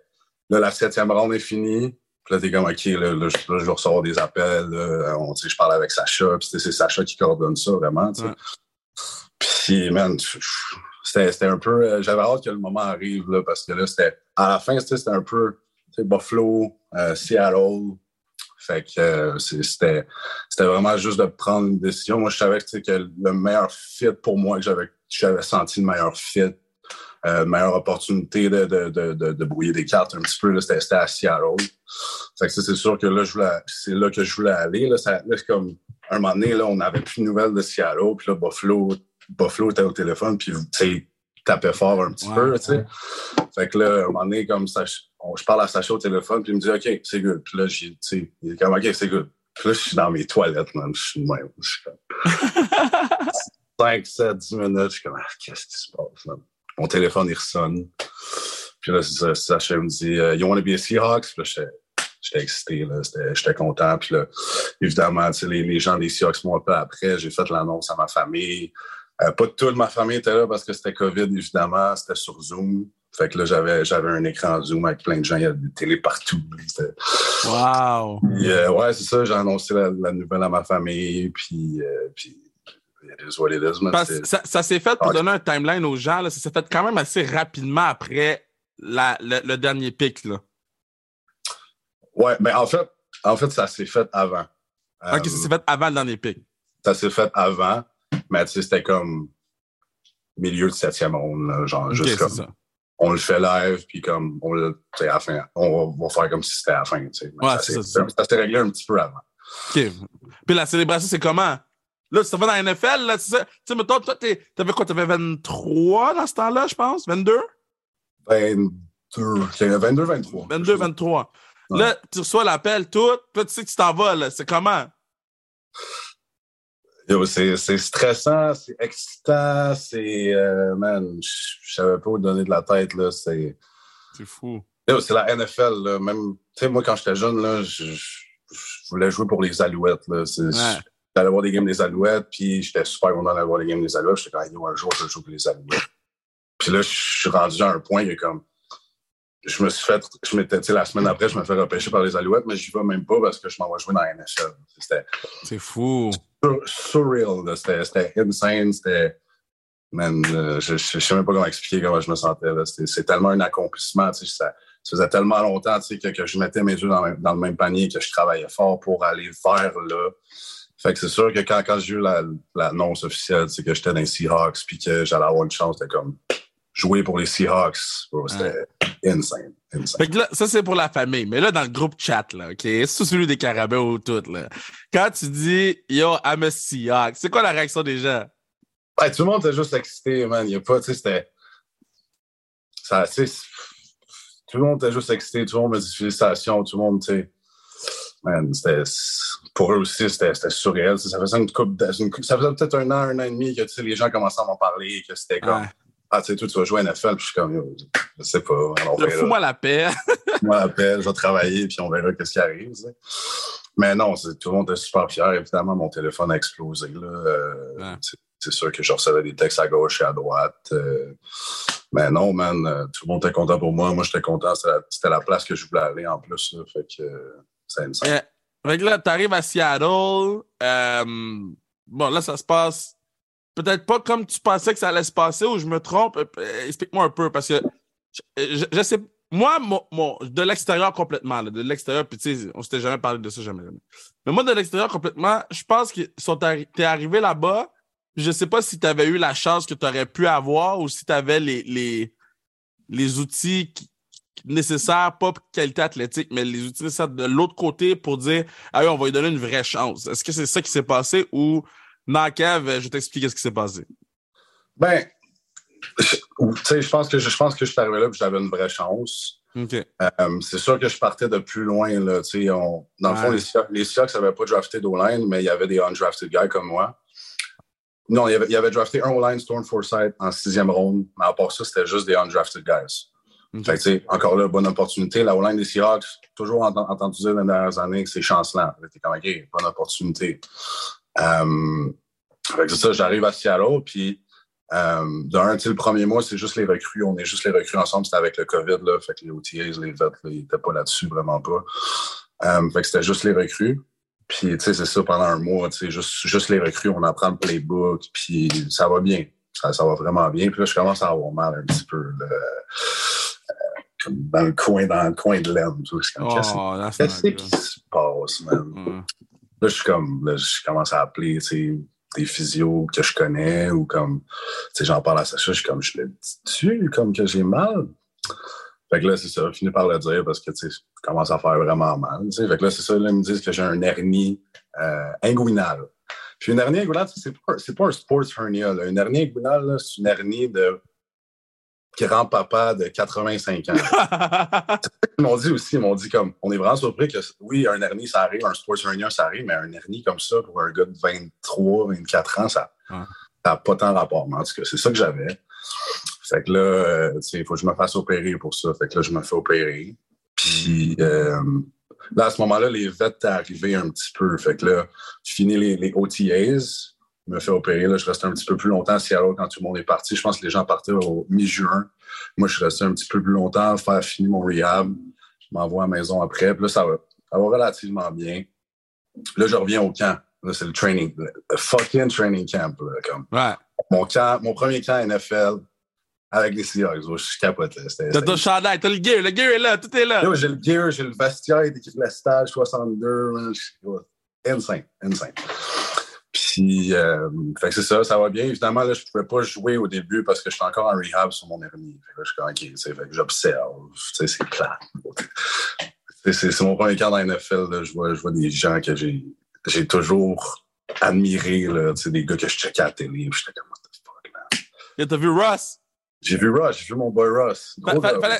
Là, la septième ronde est finie. Puis là, t'es comme, OK, là, là, je, là, je vais recevoir des appels. Là, on, tu sais, je parle avec Sacha. Puis c'est Sacha qui coordonne ça, vraiment. tu sais.
Ouais.
Puis, man, c'était un peu. euh, J'avais hâte que le moment arrive, là, parce que là, c'était. À la fin, c'était un peu. Buffalo, euh, Seattle. Fait que euh, c'était c'était vraiment juste de prendre une décision. Moi, je savais que, le meilleur fit pour moi, que j'avais j'avais senti le meilleur fit, euh, meilleure opportunité de, de, de, de, brouiller des cartes un petit peu, là, c'était c'était à Seattle. Fait que c'est sûr que là, je voulais, c'est là que je voulais aller. Là, ça, là, c'est comme, un moment donné, là, on n'avait plus de nouvelles de Seattle, puis là, Buffalo, Buffalo était au téléphone, puis, tu sais, tapait fort un petit
Ouais,
peu, tu sais. Fait que là, un moment donné, comme ça, on- je parle à Sacha au téléphone, puis il me dit, OK, c'est good. Puis là, j'ai, tu sais, il est comme, OK, c'est good. Puis là, je suis dans mes toilettes, man. Je suis même. Je suis comme 5, 7, 10 minutes. Je suis comme, ah, qu'est-ce qui se passe, man? Mon téléphone, il ressonne. Puis là, Sacha me dit, euh, You want to be a Seahawks? Puis là, j'étais, j'étais excité, là. J'étais content. Puis là, évidemment, tu sais, les, les gens des Seahawks m'ont appelé après. J'ai fait l'annonce à ma famille. Euh, pas toute ma famille était là parce que c'était COVID, évidemment. C'était sur Zoom. Fait que là, j'avais, j'avais un écran Zoom avec plein de gens. Il y a des télé partout. C'était-
Wow.
euh, ouais, c'est ça. J'ai annoncé la, la nouvelle à ma famille. Puis, euh, puis it is what it is.
Parce
C'est-
ça, ça s'est fait, pour
Ah,
donner un timeline aux gens, là, ça s'est fait quand même assez rapidement après la, le, le dernier pic. Là.
Ouais, mais en fait, en fait, ça s'est fait avant.
ok, ça s'est fait avant le dernier pic.
ça s'est fait avant, mais tu sais, c'était comme milieu de septième ronde, genre juste comme
ça.
On le fait live, puis comme on le, tu à la fin, on va, va faire comme si c'était à la fin, tu
Ouais,
ça
c'est
s'est-
ça, c'est
ça s'est réglé un petit peu avant.
OK. Puis la célébration, c'est comment? Là, tu t'en vas dans la NFL, là? Tu sais, mettons, toi, t'avais quoi? T'avais 23 dans ce temps-là, je pense? 22?
22, 22, 23.
22, 23.
Ouais.
Là, tu reçois l'appel, tout. Toi, tu sais que tu t'en vas, là. C'est comment?
C'est stressant, c'est excitant, c'est. euh, man, je savais pas où donner de la tête, là. C'est.
C'est fou.
C'est la NFL, là. Même, tu sais, moi, quand j'étais jeune, là, je, voulais jouer pour les Alouettes, là. J'allais voir des games des Alouettes, puis j'étais super content d'aller voir des games des Alouettes. J'étais comme, un jour, je jouer pour les Alouettes. Puis là, je suis rendu à un point que, comme, je me suis fait, je m'étais, tu sais, la semaine après, je me fais repêcher par les Alouettes, mais j'y vais même pas parce que je m'en vais jouer dans la NFL. C'était
C'est fou.
sur- surreal. C'était c'était insane, c'était. Man, euh, je, je, je sais même pas comment expliquer comment je me sentais. là. C'était- C'est tellement un accomplissement. tu sais, Ça, ça faisait tellement longtemps tu sais, que, que je mettais mes yeux dans, le- dans le même panier, que je travaillais fort pour aller vers là. Fait que c'est sûr que quand, quand j'ai eu la- l'annonce officielle, c'est que j'étais dans les Seahawks puis que j'allais avoir une chance de comme jouer pour les Seahawks, c'était insane. insane.
Fait que là, ça, c'est pour la famille. Mais là, dans le groupe chat, là, OK? C'est celui des carabins ou tout, là? Quand tu dis, yo, I'm a Seahawk, c'est quoi la réaction des gens?
Ouais, tout le monde était juste excité, man. Il y a pas, tu sais, c'était. Ça, tout le monde était juste excité, tout le monde me dit félicitations, tout le monde, tu sais. Man, c'était. Pour eux aussi, c'était surréel. Ça faisait une coupe. de- une coupe- ça faisait peut-être un an, un an et demi que tu sais, les gens commençaient à m'en parler, que c'était comme.
Ouais.
Ah, tu sais, toi, tu vas jouer à NFL, puis je suis comme, je sais pas. Verra.
Fous-moi la paix.
moi l'appel, je vais travailler, puis on verra qu'est-ce qui arrive. tu sais. Mais non, tout le monde était super fier. Évidemment, mon téléphone a explosé. Là. Euh,
Ouais.
c'est- sûr que je recevais des textes à gauche et à droite. euh, mais non, man, euh, tout le monde était content pour moi. Moi, j'étais content. C'était la, la place que je voulais aller en plus. Là, fait que euh, c'est une
Euh, fait que là, t'arrives à Seattle. bon, là, ça se passe peut-être pas comme tu pensais que ça allait se passer ou je me trompe. Euh, Explique-moi un peu parce que je, sais. Moi, de l'extérieur complètement, de l'extérieur, puis tu sais, on s'était jamais parlé de ça, jamais. jamais. Mais moi, de l'extérieur complètement, je pense que arri- t'es arrivé là-bas. Je sais pas si tu avais eu la chance que tu aurais pu avoir ou si tu avais les, les, les outils qui- nécessaires, pas qualité athlétique, mais les outils nécessaires de l'autre côté pour dire Ah oui, on va lui donner une vraie chance. Est-ce que c'est ça qui s'est passé ou non, Kev, je vais t'expliquer ce qui s'est passé.
Ben, je- tu sais, je pense que je, je pense que je suis arrivé là et j'avais une vraie chance. Euh, c'est sûr que je partais de plus loin. Là, on- dans le fond, les Seahawks- n'avaient pas drafté d'O-line, mais il y avait des undrafted guys comme moi. Non, il y avait, il y avait drafté un O-line, Storm Forsythe, en sixième ronde, mais à part ça, c'était juste des undrafted guys. Fait que, tu sais, encore là, bonne opportunité. La O-line des Seahawks, toujours ent- entendu dire dans les dernières années que c'est chancelant. T'es comme, OK, bonne opportunité. Euh, c'est ça, j'arrive à Seattle, puis euh, d'un, le premier mois, c'est juste les recrues. On est juste les recrues ensemble. C'était avec le COVID, là. Fait que les OTAs, les vets, ils n'étaient pas là-dessus, vraiment pas. Euh, fait que c'était juste les recrues. Puis, tu sais, c'est ça, pendant un mois, tu sais, juste, juste les recrues, on apprend le playbook, puis ça va bien. Ça, ça va vraiment bien. Puis là, je commence à avoir mal un petit peu, là, euh, comme dans le coin, dans le coin de l'aine.
Oh,
qu'est-ce qui se passe, man?
Mm.
Là, je suis comme, là, je commence à appeler, des physios que je connais ou comme, tu sais, j'en parle à Sacha, je suis comme, je le dis-tu, comme que j'ai mal? Fait que là, c'est ça, j'ai fini par le dire parce que, tu sais, je commence à faire vraiment mal. tu sais. Fait que là, c'est ça, là, ils me disent que j'ai un hernie euh, inguinale. Puis une hernie inguinale, c'est pas, pas un sports hernia. Là. Une hernie inguinale, c'est une hernie de grand-papa de 85 ans. Ils m'ont dit aussi, ils m'ont dit comme, on est vraiment surpris que oui, un hernie, ça arrive, un sports hernia, ça arrive, mais un hernie comme ça, pour un gars de 23, 24 ans, ça n'a pas tant rapport. Mais en tout cas, c'est ça que j'avais. Fait que là, euh, il faut que je me fasse opérer pour ça. Fait que là, je me fais opérer. Puis euh, là, à ce moment-là, les vets étaient arrivés un petit peu. Fait que là, je finis les, les OTAs, me fais opérer. Là, je reste un petit peu plus longtemps à Seattle quand tout le monde est parti. Je pense que les gens partaient au mi-juin. Moi, je suis resté un petit peu plus longtemps à faire finir mon rehab. Je m'envoie à la maison après. Puis là, ça va, ça va relativement bien. Là, je reviens au camp. Là, c'est le training. Le fucking training camp. là, comme.
ouais.
Mon, camp, mon premier camp NFL avec les Seahawks. Je capotais.
T'as ton chandail, t'as le gear, le gear est là, tout est là.
Yo, j'ai le gear, j'ai le vestiaire, écrit le stage 62. man. Je- ouais, Insane, insane. Puis, euh, fait que c'est ça, ça va bien. Évidemment, là, je ne pouvais pas jouer au début parce que j'étais encore en rehab sur mon hernie. Fait que là, je suis comme, OK, fait que j'observe. Tu sais, c'est plat. C'est- mon premier camp dans la NFL. Là. Je, vois, je vois des gens que j'ai j'ai toujours admirés, là, tu sais, des gars que je checkais à la télé. J'étais comme, what the fuck, man.
Et T'as vu Ross?
J'ai vu Rush, j'ai vu mon boy Russ.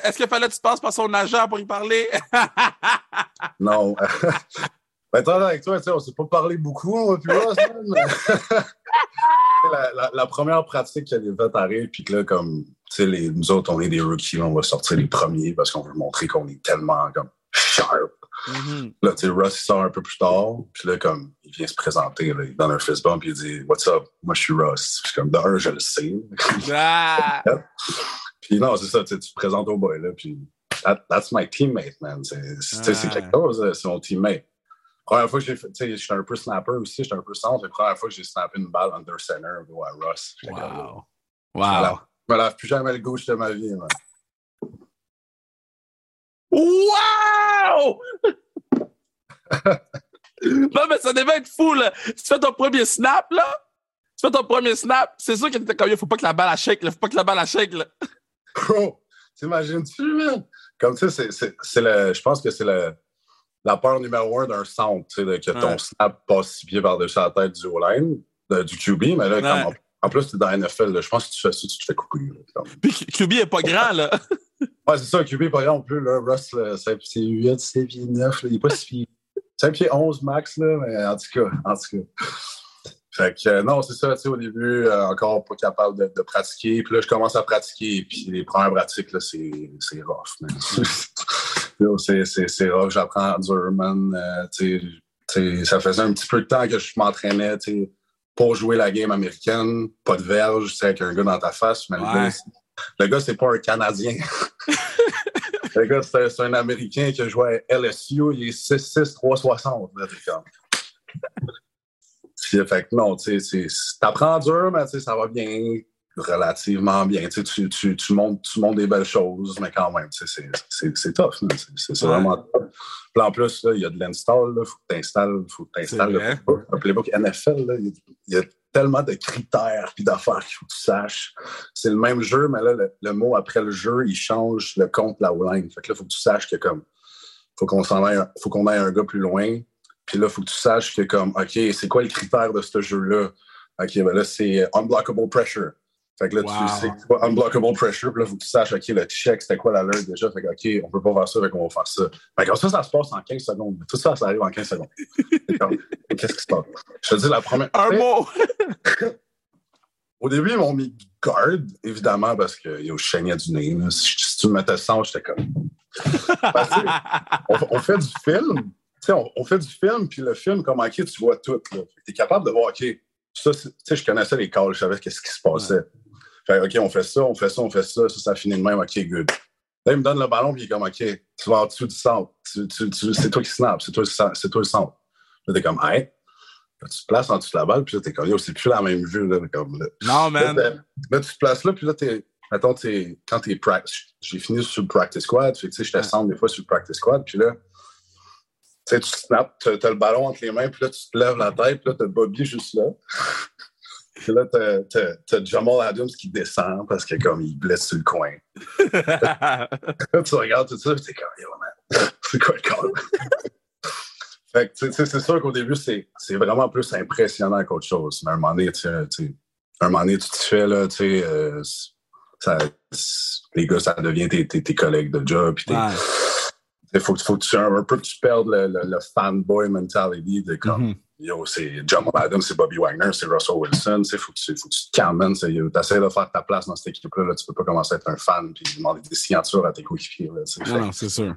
Est-ce qu'il fallait que tu passes par son agent pour y parler?
Non. ben, attends, avec toi, on s'est pas parlé beaucoup, on va plus voir, ça, mais- la, la- la première pratique que les vets arrivent, puis que là, comme, tu sais, les- nous autres, on est des rookies, on va sortir les premiers parce qu'on veut montrer qu'on est tellement, comme, sharp.
Mhm.
Là, tu sais, Russ, il sort un peu plus tard, puis là, comme, il vient se présenter, là, il donne un fist bump, puis il dit, What's up? Moi, je suis Russ. Puis comme, d'un, je le sais.
Ah!
Puis non, c'est ça, tu sais, tu te présentes au boy, là, puis that- that's my teammate, man. C'est
Ah.
quelque chose, là, c'est mon teammate. Première fois que j'ai fait, tu sais, j'étais un peu snapper aussi, j'étais un peu centre, la première fois que j'ai snappé une balle under center. J'étais comme,
Wow. Wow.
Je me lave plus jamais le gauche de ma vie, man.
Wow! non, mais ça devait être fou, là. Si tu fais ton premier snap, là, tu fais ton premier snap, c'est sûr que t'étais comme, il faut pas que la balle à shake, là. Faut pas que la balle à shake, là.
Bro, t'imagines-tu, man? Comme c'est- c'est le, je pense que c'est le, la peur numéro un d'un centre, tu sais, de- que ton snap passe six pieds par-dessus la tête du O-line, de- du QB, mais là,
Ouais.
en, plus, t'es dans la NFL, là, je pense que tu fais ça, tu te fais couper. là, comme.
Puis QB est pas grand, là.
Ouais, c'est ça, QB, par exemple, plus, là, Russ, c'est c'est 8, c'est pieds 9, là, il est pas si pieds. 5 pieds 11 max, là, mais en tout cas, en tout cas. Fait que, euh, non, c'est ça, tu sais, au début, euh, encore pas capable de, de pratiquer. Puis là, je commence à pratiquer, puis les premières pratiques, là, c'est rough, c'est- rough, j'apprends dur, man. Euh, ça faisait un petit peu de temps que je m'entraînais, pour jouer la game américaine, pas de verge, avec un gars dans ta face, mais le
Ouais.
gars, c'est- le gars, c'est pas un Canadien. le gars, c'est un Américain qui a joué à LSU, il est 6'6", 360. Là, fait que non, tu sais, t'apprends dur, mais ça va bien, relativement bien. Tu, tu, tu, tu, montes, tu montes des belles choses, mais quand même, c'est- tough. C'est-
Ouais.
vraiment tough. Puis en plus, il y a de l'install, il faut que tu installes, faut que le playbook. NFL, il y a- il y a tellement de critères puis d'affaires qu'il faut que tu saches. C'est le même jeu, mais là, le, le mot après le jeu, il change le compte la O-line. Fait que là, il faut que tu saches que comme faut qu'on s'en aille, faut qu'on aille un gars plus loin. Puis là, il faut que tu saches que comme, OK, c'est quoi le critère de ce jeu-là? OK, ben là, c'est unblockable pressure. Fait que là,
Wow.
tu sais c'est quoi unblockable pressure, puis là, il faut que tu saches, OK, le check, c'était quoi l'alert déjà? Fait que, OK, on peut pas faire ça, fait qu'on va faire ça. Fait que ça, ça se passe en 15 secondes. Tout ça, ça arrive en 15 secondes. C'est Qu'est-ce qui se passe? Je te dis, la première.
Un mot.
Au début, ils m'ont mis garde, évidemment, parce que yo, je saignais du nez. là. Si, si tu me mettais sans, j'étais comme. Parce que, on, on fait du film. tu sais, On, on fait du film, puis le film, comme OK, tu vois tout. Tu es capable de voir, OK, ça, c'est- tu sais, je connaissais les calls, je savais qu'est-ce qui se passait. Fait, OK, on fait ça, on fait ça, on fait ça, ça, ça finit de même, OK, good. Là, il me donne le ballon, puis il est comme, OK, tu vas en dessous du centre. Tu- tu- tu- c'est toi qui snap, c'est toi, c'est toi le centre. Là, t'es comme, hey. Là, tu te places en dessous de la balle, puis là, t'es comme, yo, c'est plus la même vue, là. Comme, là.
Non, man.
là, tu te places là, puis là, t'es. Mettons, t'es, quand t'es practice, j'ai fini sur le practice squad, fait que, tu sais, je descends des fois sur le practice squad, puis là, tu sais, tu snaps, t'as, t'as le ballon entre les mains, puis là, tu te lèves la tête, puis là, t'as Bobby juste là. Puis là, t'as- t'as t'as Jamal Adams qui descend parce que comme il blesse sur le coin. Là, tu regardes tout ça, t'es comme, yo, man, c'est quoi le call? fait que, c'est sûr qu'au début, c'est c'est vraiment plus impressionnant qu'autre chose. Mais à un moment donné, tu sais, tu sais, à un moment donné, tu te fais, là, tu sais, euh, les gars, ça devient tes, tes, tes collègues de job.
Ouais.
faut, que- faut que tu, un peu que tu perdes le, le, le fanboy mentality de comme,
Mhm.
Yo, c'est Jamal Adams, c'est Bobby Wagner, c'est Russell Wilson. Il faut, que tu- faut que tu te calmes. Tu essaies de faire ta place dans cette équipe-là. Là. Tu peux pas commencer à être un fan puis demander des signatures à tes coéquipiers.
Non, c'est sûr.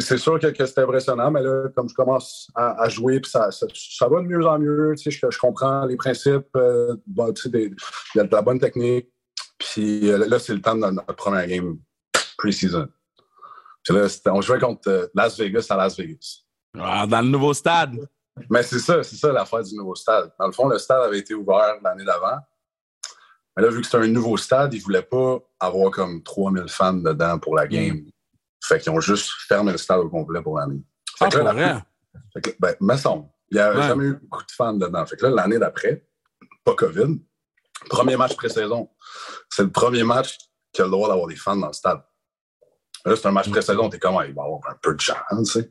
c'est- sûr que, que c'est impressionnant, mais là, comme je commence à, à jouer, puis ça, ça, ça va de mieux en mieux. Je, je comprends les principes, euh, bon, des- il y a de la bonne technique. Puis euh, là, c'est le temps de notre première game pre-season. Puis là, c'était- on jouait contre euh, Las Vegas à Las Vegas.
Ah, dans le nouveau stade.
Mais c'est ça, c'est ça l'affaire du nouveau stade. Dans le fond, le stade avait été ouvert l'année d'avant. Mais là, vu que c'était un nouveau stade, ils ne voulaient pas avoir comme 3000 fans dedans pour la game. Fait qu'ils ont juste fermé le stade au complet pour l'année. Fait
Ah,
que là,
pour
la-
vrai?
fait que, ben, me semble. Il n'y avait
Ouais.
jamais eu beaucoup de fans dedans. Fait que là, l'année d'après, pas COVID, premier match pré-saison. C'est le premier match qui a le droit d'avoir des fans dans le stade. Là, c'est un match pré-saison, t'es comme, il va y avoir un peu de gens, tu sais.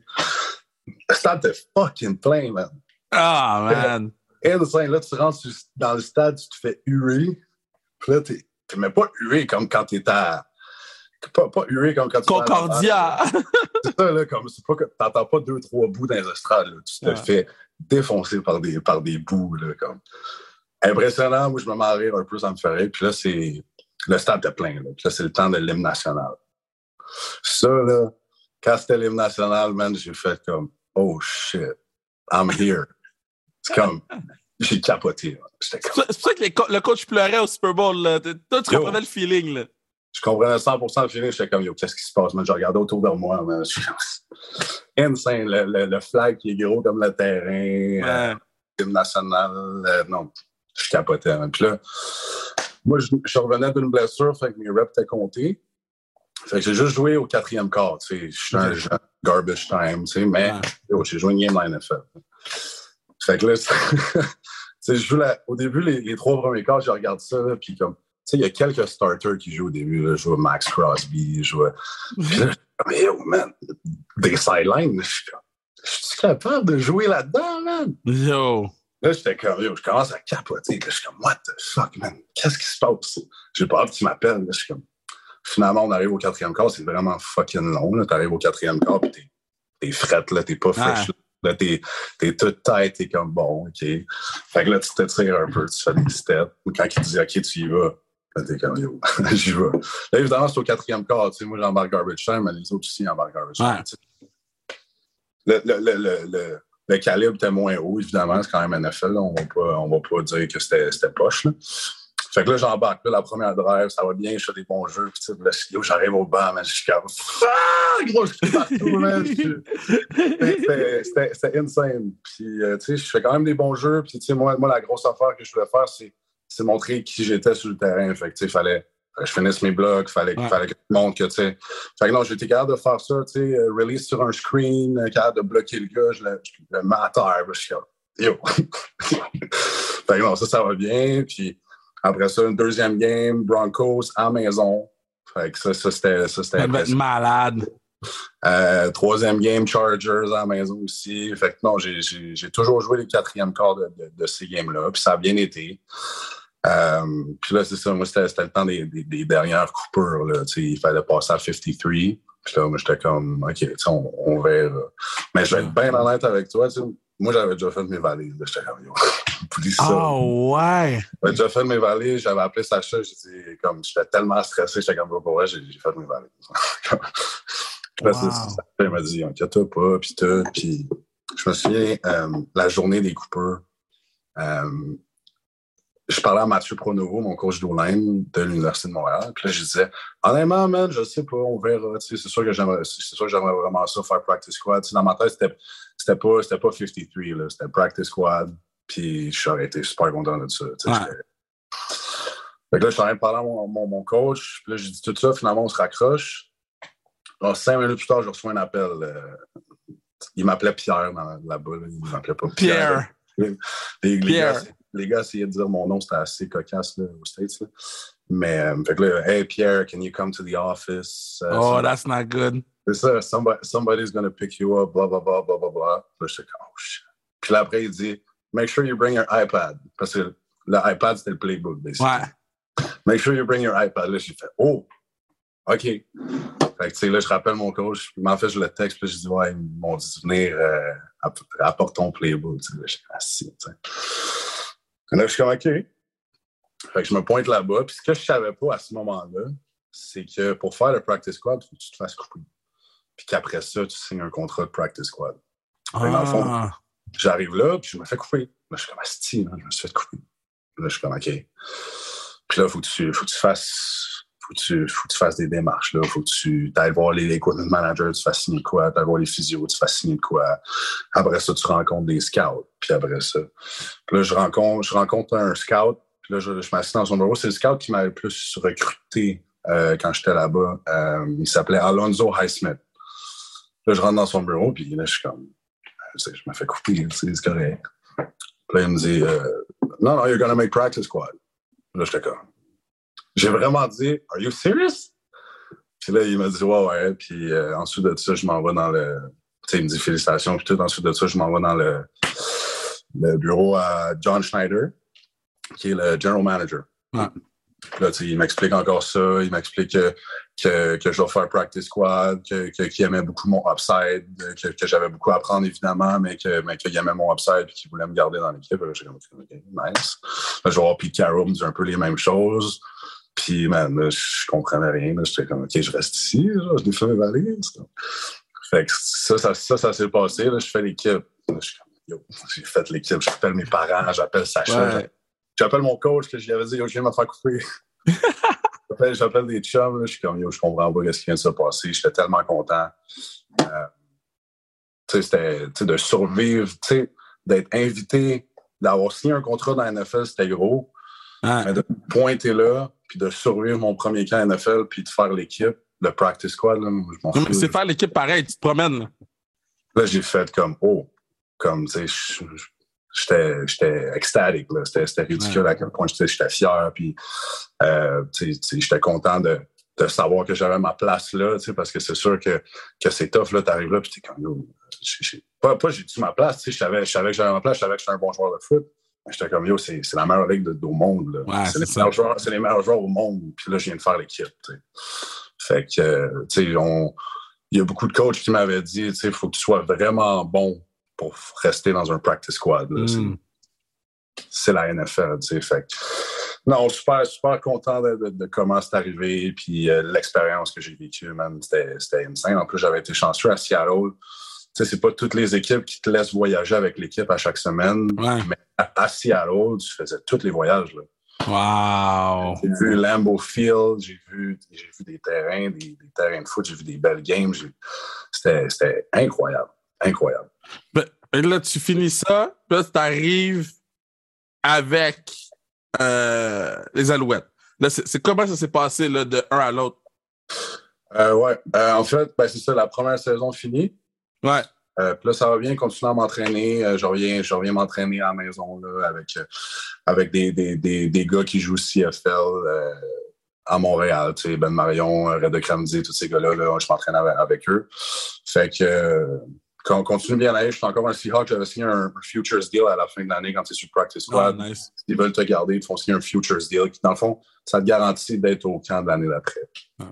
Le stade était fucking plein, man.
Ah, man.
Insane. Là, tu rentres dans le stade, tu te fais huer. Puis là, t'es t'es même pas hué comme quand t'es à. Pas, pas hué comme quand tu
Concordia.
c'est ça, là, comme c'est pas que t'entends pas deux, trois bouts dans les estrades, là. Tu te
Ouais.
fais défoncer par des, par des bouts, là, comme. Impressionnant, moi, je me mets à rire un peu, ça me fait rire. Puis là, c'est. Le stade était plein, là. Puis là, c'est le temps de l'hymne national. Ça, là, quand c'était l'hymne national, man, j'ai fait comme, oh shit, I'm here. C'est comme, j'ai capoté,
C'est pour ça que co- le coach pleurait au Super Bowl. Là. Toi, tu
Yo.
comprenais le feeling. Là.
je comprenais 100% le feeling. J'étais comme, yo, qu'est-ce qui se passe? man? Je regardais autour de moi. man. Insane. Le, le, le flag qui est gros comme le terrain. euh,
Ouais.
national. euh, non, je capotais. man. Puis là, moi, je, je revenais d'une blessure, fait que mes reps étaient comptés. Fait que j'ai juste joué au quatrième quart. Je suis un jeune, garbage time, mais
Ouais.
yo, j'ai joué une game dans la NFL. Fait que là, je joue la- au début, les, les trois premiers quarts, je regarde ça, puis comme, il y a quelques starters qui jouent au début. Là. Je joue Max Crosby, je joue. Puis là, je suis comme, yo, man, des sidelines, je suis comme, je suis capable de jouer là-dedans, man?
Yo.
Là, j'étais comme, yo, je commence à capoter. Là, je suis comme, what the fuck, man? Qu'est-ce qui se passe? J'ai pas hâte que tu m'appelles. Là, je suis comme, finalement, on arrive au quatrième quart, c'est vraiment fucking long. Là. T'arrives au quatrième quart, puis t'es, t'es frette, là, t'es pas fresh.
Ouais.
Là, t'es, t'es toute tête, t'es comme, bon, OK. Fait que là, tu t'étires un peu, tu fais des steps. Quand il dit, OK, tu y vas, là, t'es comme, yo, j'y vais. Là, évidemment, c'est au quatrième quart. Tu sais, moi, j'embarque garbage time, mais les autres aussi embarquent garbage time.
Ouais.
tu. Le, le, le, le, le, le calibre était moins haut, évidemment. C'est quand même NFL. là. On va pas, on va pas dire que c'était c'était poche. Là. Fait que là, j'embarque. Là, la première drive, ça va bien, je fais des bons jeux. Puis, tu sais, là, yo, j'arrive au banc, man, je suis comme ah, gros, je suis partout, man. C'était- insane. Puis, euh, tu sais, je fais quand même des bons jeux. Puis, tu sais, moi, moi, la grosse affaire que je voulais faire, c'est montrer qui j'étais sur le terrain. Fait que, tu sais, fallait que je finisse mes blocs, fallait,
Ouais.
fallait que je montre que, tu sais. Fait que non, j'étais capable de faire ça, tu sais, euh, release sur un screen, euh, capable de bloquer le gars, je le, je le mets à terre. Je suis comme, yo. fait que non, ça, ça va bien. Puis après ça, une deuxième game, Broncos à maison. Fait que ça, ça c'était ça, c'était
malade.
Euh, troisième game, Chargers à la maison aussi. Fait que non, j'ai- toujours joué les quatrièmes quarts de, de- de ces games-là. Puis ça a bien été. Euh, puis là, c'est ça, moi, c'était c'était le temps des, des- des dernières coupures. Là, il fallait passer à 53. Puis là, moi, j'étais comme, OK, on, on verra. Mais je vais être bien honnête avec toi. Moi, j'avais déjà fait mes valises. J'étais comme, oublie ça.
Oh, ouais.
J'avais déjà fait mes valises. J'avais appelé Sacha. J'étais comme, j'étais tellement stressé. J'étais comme, pour vrai, j'ai fait mes valises. Là,
Wow.
il m'a dit, inquiète-toi pas, puis tout. Puis je me souviens, euh, la journée des coupeurs, euh, je parlais à Mathieu Pronovo, mon coach d'O-line de l'Université de Montréal. Puis là, je disais, honnêtement, man, je sais pas, on verra. C'est sûr que j'aimerais, vraiment ça, faire practice squad. Tu sais, dans ma tête, c'était, pas, pas 53, là. C'était practice squad. Puis j'aurais été super content de ça.
Ouais.
Fait que là, je suis en train de parler à mon, mon, mon coach. Puis là, j'ai dit tout ça. Finalement, on se raccroche. Alors, cinq minutes plus tard, je reçois un appel. euh, il m'appelait Pierre dans- là-bas. là. Il m'appelait pas Pierre.
Pierre.
Les, les
Pierre.
gars, c'est- les gars essayaient de dire mon nom, c'était assez cocasse là, aux States. Là. Mais, euh, fait que là, hey Pierre, can you come to the office? Uh,
Oh, that's not good.
c'est ça, somebody, somebody's gonna pick you up, blah, blah, blah, blah, blah, blah. Puis là, j'étais comme, oh shit. Puis là, après, il dit, make sure you bring your iPad. Parce que le iPad, c'était le playbook, basically.
Ouais.
Make sure you bring your iPad. Là, j'ai fait, oh, OK. Fait que, tu sais, là, je rappelle mon coach. Puis, en fait, je le texte. Puis, je dis, ouais, ils m'ont dit de venir, euh, app- apporte ton playbook. Tu sais, là, je suis assis, tu sais. Et Là, je suis comme, OK. Fait que je me pointe là-bas. Puis, ce que je savais pas à ce moment-là, c'est que pour faire le practice squad, il faut que tu te fasses couper. Puis qu'après ça, tu signes un contrat de practice squad. Fait que dans le fond. J'arrive là, puis je me fais couper. Là, je suis comme asti, là, je me suis fait couper. Là, je suis comme OK. Puis là, faut tu, faut que tu fasses. Faut tu, faut tu fasses des démarches. Là. Faut que tu ailles voir les equipment managers, tu fasses quoi, tu voir les physios, tu fasses quoi. Après ça, tu rencontres des scouts. Puis après ça. Puis là, je rencontre, je rencontre un scout. Puis là, je, je m'assieds dans son bureau. C'est le scout qui m'avait plus recruté euh, quand j'étais là-bas. Euh, il s'appelait Alonzo Highsmith. Là, je rentre dans son bureau, puis là, je suis comme je me fais couper, c'est correct. Puis là, il me dit, non, non, you're gonna make practice squad. Là, j'étais comme, j'ai vraiment dit, are you serious? Puis là, il m'a dit, ouais, ouais. Puis euh, ensuite de ça, je m'en vais dans le, tu sais, il me dit félicitations. Puis tout, ensuite de ça, je m'en vais dans le, bureau à John Schneider, qui est le general manager. Puis Là, il m'explique encore ça. Il m'explique que, que, que je dois faire practice squad, que, que, qu'il aimait beaucoup mon upside, que, que j'avais beaucoup à apprendre, évidemment, mais que, mais qu'il aimait mon upside et qu'il voulait me garder dans l'équipe. J'ai comme, OK, nice. Là, je vais voir Pete Carroll me dit un peu les mêmes choses. Puis, man, là, je comprenais rien. J'étais comme, OK, je reste ici, je défais mes valises. Fait que ça, ça, ça, ça s'est passé. Là, je fais l'équipe. Je suis comme, yo, j'ai fait l'équipe. J'appelle mes parents, j'appelle Sacha,
Ouais.
J'appelle mon coach que j'y avais dit, yo, je viens de me faire couper. J'appelle- des chums, là, je suis comme, yo, je comprends pas ce qui vient de se passer. J'étais tellement content. Euh, tu sais, c'était, de survivre, tu sais, d'être invité, d'avoir signé un contrat dans la NFL, c'était gros. Mais de me pointer là, puis de survivre mon premier camp NFL, puis de faire l'équipe, le practice squad, là, je m'en fous.
c'est faire l'équipe pareil, tu te promènes. là.
Là, j'ai fait comme, oh, comme, tu sais, j'étais j'étais extatique, là. C'était ridicule à quel point j'étais j'étais fier, puis, euh, tu tu j'étais content de, de savoir que j'avais ma place là, tu parce que c'est sûr que, que c'est tough, là, t'arrives là, puis t'es comme, yo, j'ai- j'ai- pas, pas j'ai-tu ma place, tu sais, je savais, que j'avais ma place, je savais que j'étais un bon joueur de foot, j'étais comme, yo, c'est la meilleure ligue de- au monde.
Ouais,
c'est les, les meilleurs joueurs au monde, puis là, je viens de faire l'équipe, tu. Fait que, tu sais, il y a beaucoup de coachs qui m'avaient dit, tu sais, il faut que tu sois vraiment bon pour rester dans un practice squad. là. C'est-
Mm.
C'est la NFL, tu sais. Fait non, super, super content de, de- de comment c'est arrivé, puis euh, l'expérience que j'ai vécue, man, c'était insane. En plus, j'avais été chanceux à Seattle. Tu sais, c'est pas toutes les équipes qui te laissent voyager avec l'équipe à chaque semaine.
Ouais.
Mais à, à Seattle, tu faisais tous les voyages, là.
Wow.
J'ai vu Lambeau Field, j'ai vu, vu des terrains, des, des terrains de foot, j'ai vu des belles games. c'était incroyable. Incroyable.
Ben, et là, tu finis ça, puis là, tu arrives avec euh, les Alouettes. Là, c'est comment ça s'est passé là, de un à l'autre?
Euh, ouais. Euh, en fait, ben, c'est ça, la première saison finie.
Ouais.
Euh, puis là, ça va bien, continuer à m'entraîner. Euh, je reviens, je reviens m'entraîner à la maison là, avec, euh, avec des, des, des, des gars qui jouent CFL à Montréal. Tu sais, Ben Marion, Red de tous ces gars-là, là, je m'entraîne avec, avec eux. Fait que quand on continue bien à aller, je suis encore un Seahawk. J'avais signé un, Futures Deal à la fin de l'année quand tu es sur Practice
Ah,
Squad.
nice.
Ils veulent te garder, ils te font signer un Futures Deal qui, dans le fond, ça te garantit d'être au camp de l'année d'après.
Ouais.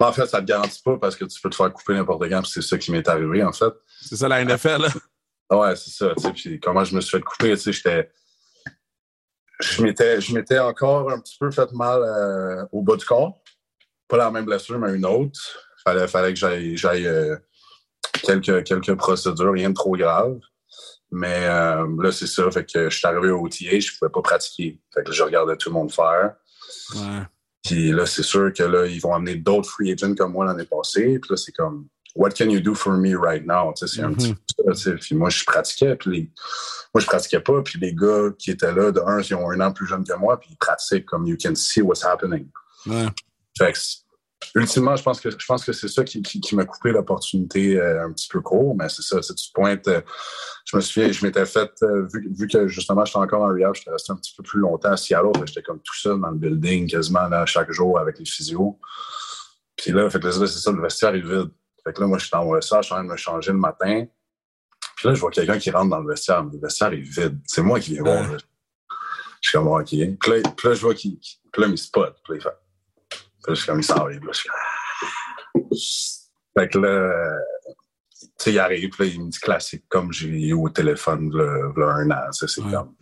En fait, ça te garantit pas parce que tu peux te faire couper n'importe quand, puis c'est ça qui m'est arrivé, en fait.
C'est ça la NFL. Là.
Ah Ouais, c'est ça. Puis comment je me suis fait couper, tu sais, j'étais. Je m'étais, je m'étais encore un petit peu fait mal euh, au bas du corps. Pas la même blessure, mais une autre. Fallait, fallait que j'aille, j'aille euh, quelques, quelques procédures, rien de trop grave. Mais euh, là, c'est ça. Fait que je suis arrivé au OTA, je pouvais pas pratiquer. Fait que je regardais tout le monde faire.
Ouais.
Puis là, c'est sûr que là, ils vont amener d'autres free agents comme moi l'année passée. Puis là, c'est comme, what can you do for me right now? C'est un
Mhm.
petit peu ça. Puis moi, je pratiquais. Puis les... moi, je pratiquais pas. Puis les gars qui étaient là, de un, ils ont un an plus jeune que moi. Puis ils pratiquent comme you can see what's happening.
Ouais.
Fait que, ultimement, je pense que je pense que c'est ça qui, qui, m'a coupé l'opportunité euh, un petit peu court, mais c'est ça, c'est tu pointes. Euh, je me souviens, je m'étais fait, euh, vu, vu, que justement j'étais encore en rehab, j'étais resté un petit peu plus longtemps à Seattle, j'étais comme tout seul dans le building quasiment là, chaque jour avec les physios. Puis là, fait que là, c'est ça, le vestiaire est vide. Fait que là, moi, je suis en ça, je suis en train de me changer le matin. Puis là, je vois quelqu'un qui rentre dans le vestiaire, le vestiaire est vide. C'est moi qui viens voir. Je suis comme, OK. Puis là, puis là je vois qu'il. Puis là, il spot. Puis là, il fait. Là, je suis comme, il s'en va. Là, je suis Fait que là, tu sais, il arrive, puis là, il me dit classique, comme j'ai eu au téléphone, là, un an. C'est ouais. comme,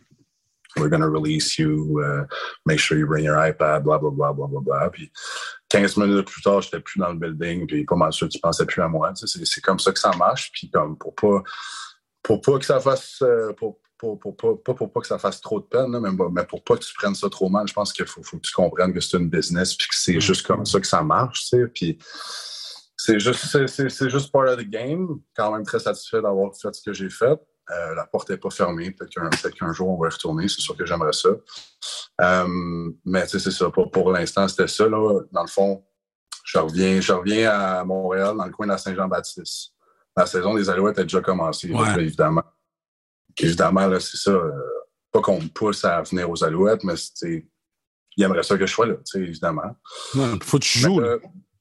we're going to release you, uh, make sure you bring your iPad, blah, blah, blah, blah, blah, blah. Puis 15 minutes plus tard, j'étais plus dans le building, puis pas mal sûr qu'il pensait plus à moi. C'est comme ça que ça marche. Puis comme pour pas, pour pas que ça fasse, euh, pour, pour, pour, pour, pas pour pas que ça fasse trop de peine, là, mais, mais, pour pas que tu prennes ça trop mal, je pense qu'il faut, faut, que tu comprennes que c'est une business, puis que c'est juste comme ça que ça marche, tu sais. Puis c'est juste, c'est juste part of the game. Quand même très satisfait d'avoir fait ce que j'ai fait. Euh, la porte n'est pas fermée. Peut-être qu'un jour, on va y retourner. C'est sûr que j'aimerais ça. Euh, mais c'est ça. Pour, pour l'instant, c'était ça. Là. Dans le fond, je reviens, je reviens à Montréal, dans le coin de la Saint-Jean-Baptiste. La saison des Alouettes a déjà commencé, évidemment. Évidemment, là, c'est ça. Euh, pas qu'on me pousse à venir aux Alouettes, mais il aimerait ça que je sois là, évidemment.
Il faut que tu joues.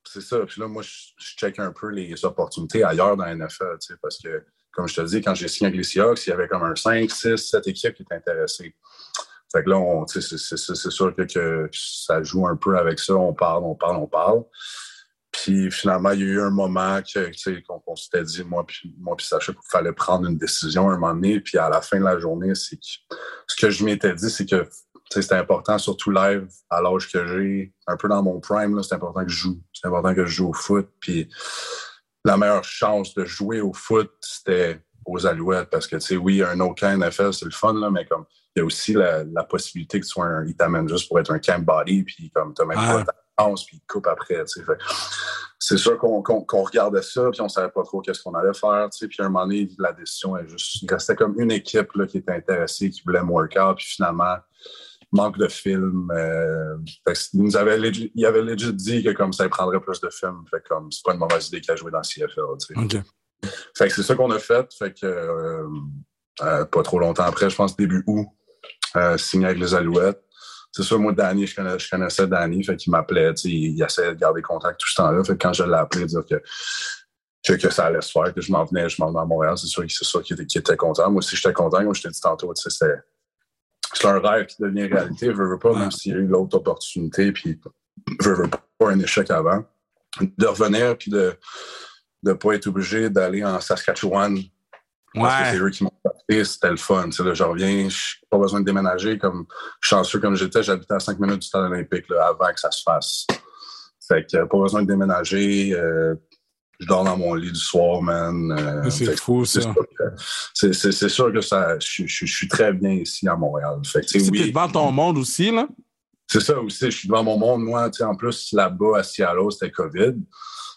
C'est ça. Puis là, moi, je, check un peu les opportunités ailleurs dans la NFL, parce que comme je te dis, quand j'ai signé avec les Seahawks, il y avait comme un 5, 6, 7 équipes qui étaient intéressées. Fait que là, c'est sûr que, ça joue un peu avec ça. On parle, on parle, on parle. Puis finalement, il y a eu un moment qu'on s'était dit, moi puis moi puis Sacha, qu'il fallait prendre une décision à un moment donné. Puis à la fin de la journée, c'est ce que je m'étais dit, c'est que c'était important, surtout live, à l'âge que j'ai, un peu dans mon prime, c'est important que je joue. C'est important que je joue au foot. Puis la meilleure chance de jouer au foot, c'était aux Alouettes. Parce que, tu sais, oui, un autre camp NFL, c'est le fun, là, mais comme, il y a aussi la, possibilité que tu sois un, il t'amène juste pour être un camp body, puis comme, t'as même pas chance, puis il coupe après. C'est sûr qu'on regardait ça, puis on savait pas trop qu'est-ce qu'on allait faire. Puis à un moment donné, la décision est juste, il restait comme une équipe, là, qui était intéressée, qui voulait me workout, puis finalement, manque de films. Euh, il nous avait legit, il avait legit dit que comme ça, il prendrait plus de films. Fait comme c'est pas une mauvaise idée qu'il a joué dans CFL. Fait que c'est ça qu'on a fait. Fait que euh, euh, pas trop longtemps après, je pense début août, signé avec les Alouettes. C'est sûr, moi, Danny, je, connais, je connaissais Danny, fait qu'il m'appelait, il, il essayait de garder contact tout ce temps-là. Fait que quand je l'ai appelé, dire que que, ça allait se faire, que je m'en venais, je m'en venais à Montréal, c'est sûr, sûr qu'il était, était, content. Moi aussi, j'étais content. Moi, je t'ai dit tantôt, c'était c'est un rêve qui devient réalité, je veux pas, même s'il y a eu l'autre opportunité, puis je veux pas un échec avant. De revenir, puis de ne pas être obligé d'aller en Saskatchewan. Parce que c'est eux qui c'était le fun. Là, je reviens, je pas besoin de déménager. Comme chanceux comme j'étais, j'habitais à 5 minutes du stade olympique là, avant que ça se fasse. Fait que pas besoin de déménager. Euh, je dors dans mon lit du soir, man.
Euh, c'est fou, ça.
C'est sûr que ça, je, suis très bien ici à Montréal. Fait
que, oui, devant ton monde aussi, là?
C'est ça aussi, je suis devant mon monde. Moi, en plus, là-bas, à Seattle, c'était COVID.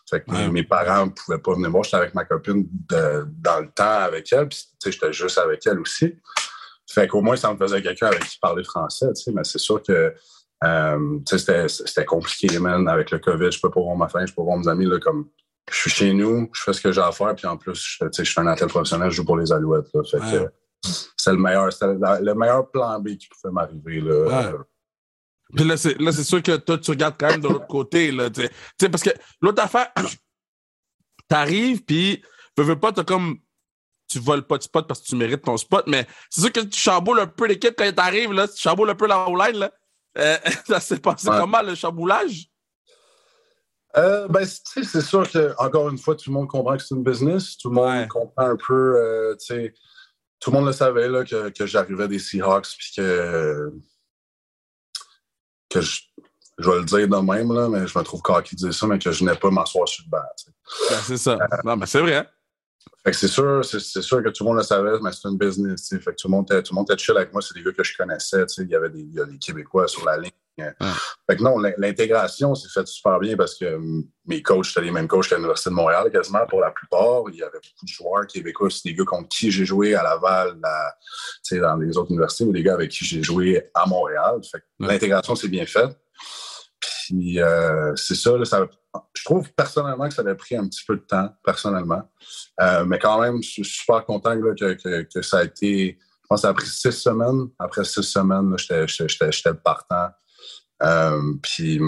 Fait que mes parents ne pouvaient pas venir voir. J'étais avec ma copine dans le temps avec elle. Puis, j'étais juste avec elle aussi. Fait qu'au moins, ça me faisait quelqu'un avec qui parlait français, mais c'est sûr que euh, c'était compliqué, man, avec le COVID. Je peux pas voir ma famille, je peux pas voir mes amis, là, comme je suis chez nous, je fais ce que j'ai à faire, puis en plus, je, je suis un athlète professionnel, je joue pour les Alouettes. c'est le meilleur, le meilleur plan B qui pouvait m'arriver. Là.
Puis là, c'est sûr que toi, tu regardes quand même de l'autre côté. Là, parce que l'autre affaire, t'arrives, puis veux, veux pas, t'as comme. Tu voles pas de spot parce que tu mérites ton spot, mais c'est sûr que tu chamboules un peu l'équipe quand t'arrives, là. Tu chamboules un peu la line là. Euh, ça s'est passé comment, le chamboulage?
Euh, ben, c'est sûr que, encore une fois, tout le monde comprend que c'est une business. Tout le monde comprend un peu, euh, tout le monde le savait là, que, que j'arrivais des Seahawks, puis que, que je, je, vais le dire de même, là, mais je me trouve cocky de dire ça, mais que je n'ai pas m'asseoir sur le banc.
Ben, c'est ça. Euh, non, mais c'est vrai.
c'est sûr, c'est, sûr que tout le monde le savait, mais c'est une business. Fait que tout le monde était, tout le monde était chill avec moi. C'est des gars que je connaissais. Il y avait des, y a des Québécois sur la ligne. Fait que non, l'intégration s'est faite super bien parce que mes coachs, c'était les mêmes coachs qu'à l'Université de Montréal quasiment pour la plupart. Il y avait beaucoup de joueurs québécois, c'est des gars contre qui j'ai joué à Laval, dans les autres universités, ou des gars avec qui j'ai joué à Montréal. Fait l'intégration s'est bien faite. puis euh, c'est ça, là, ça, je trouve personnellement que ça a pris un petit peu de temps, personnellement. Euh, mais quand même, je suis super content là, que, que, que, ça a été. Je pense que ça a pris six semaines. Après six semaines, j'étais partant. Euh, puis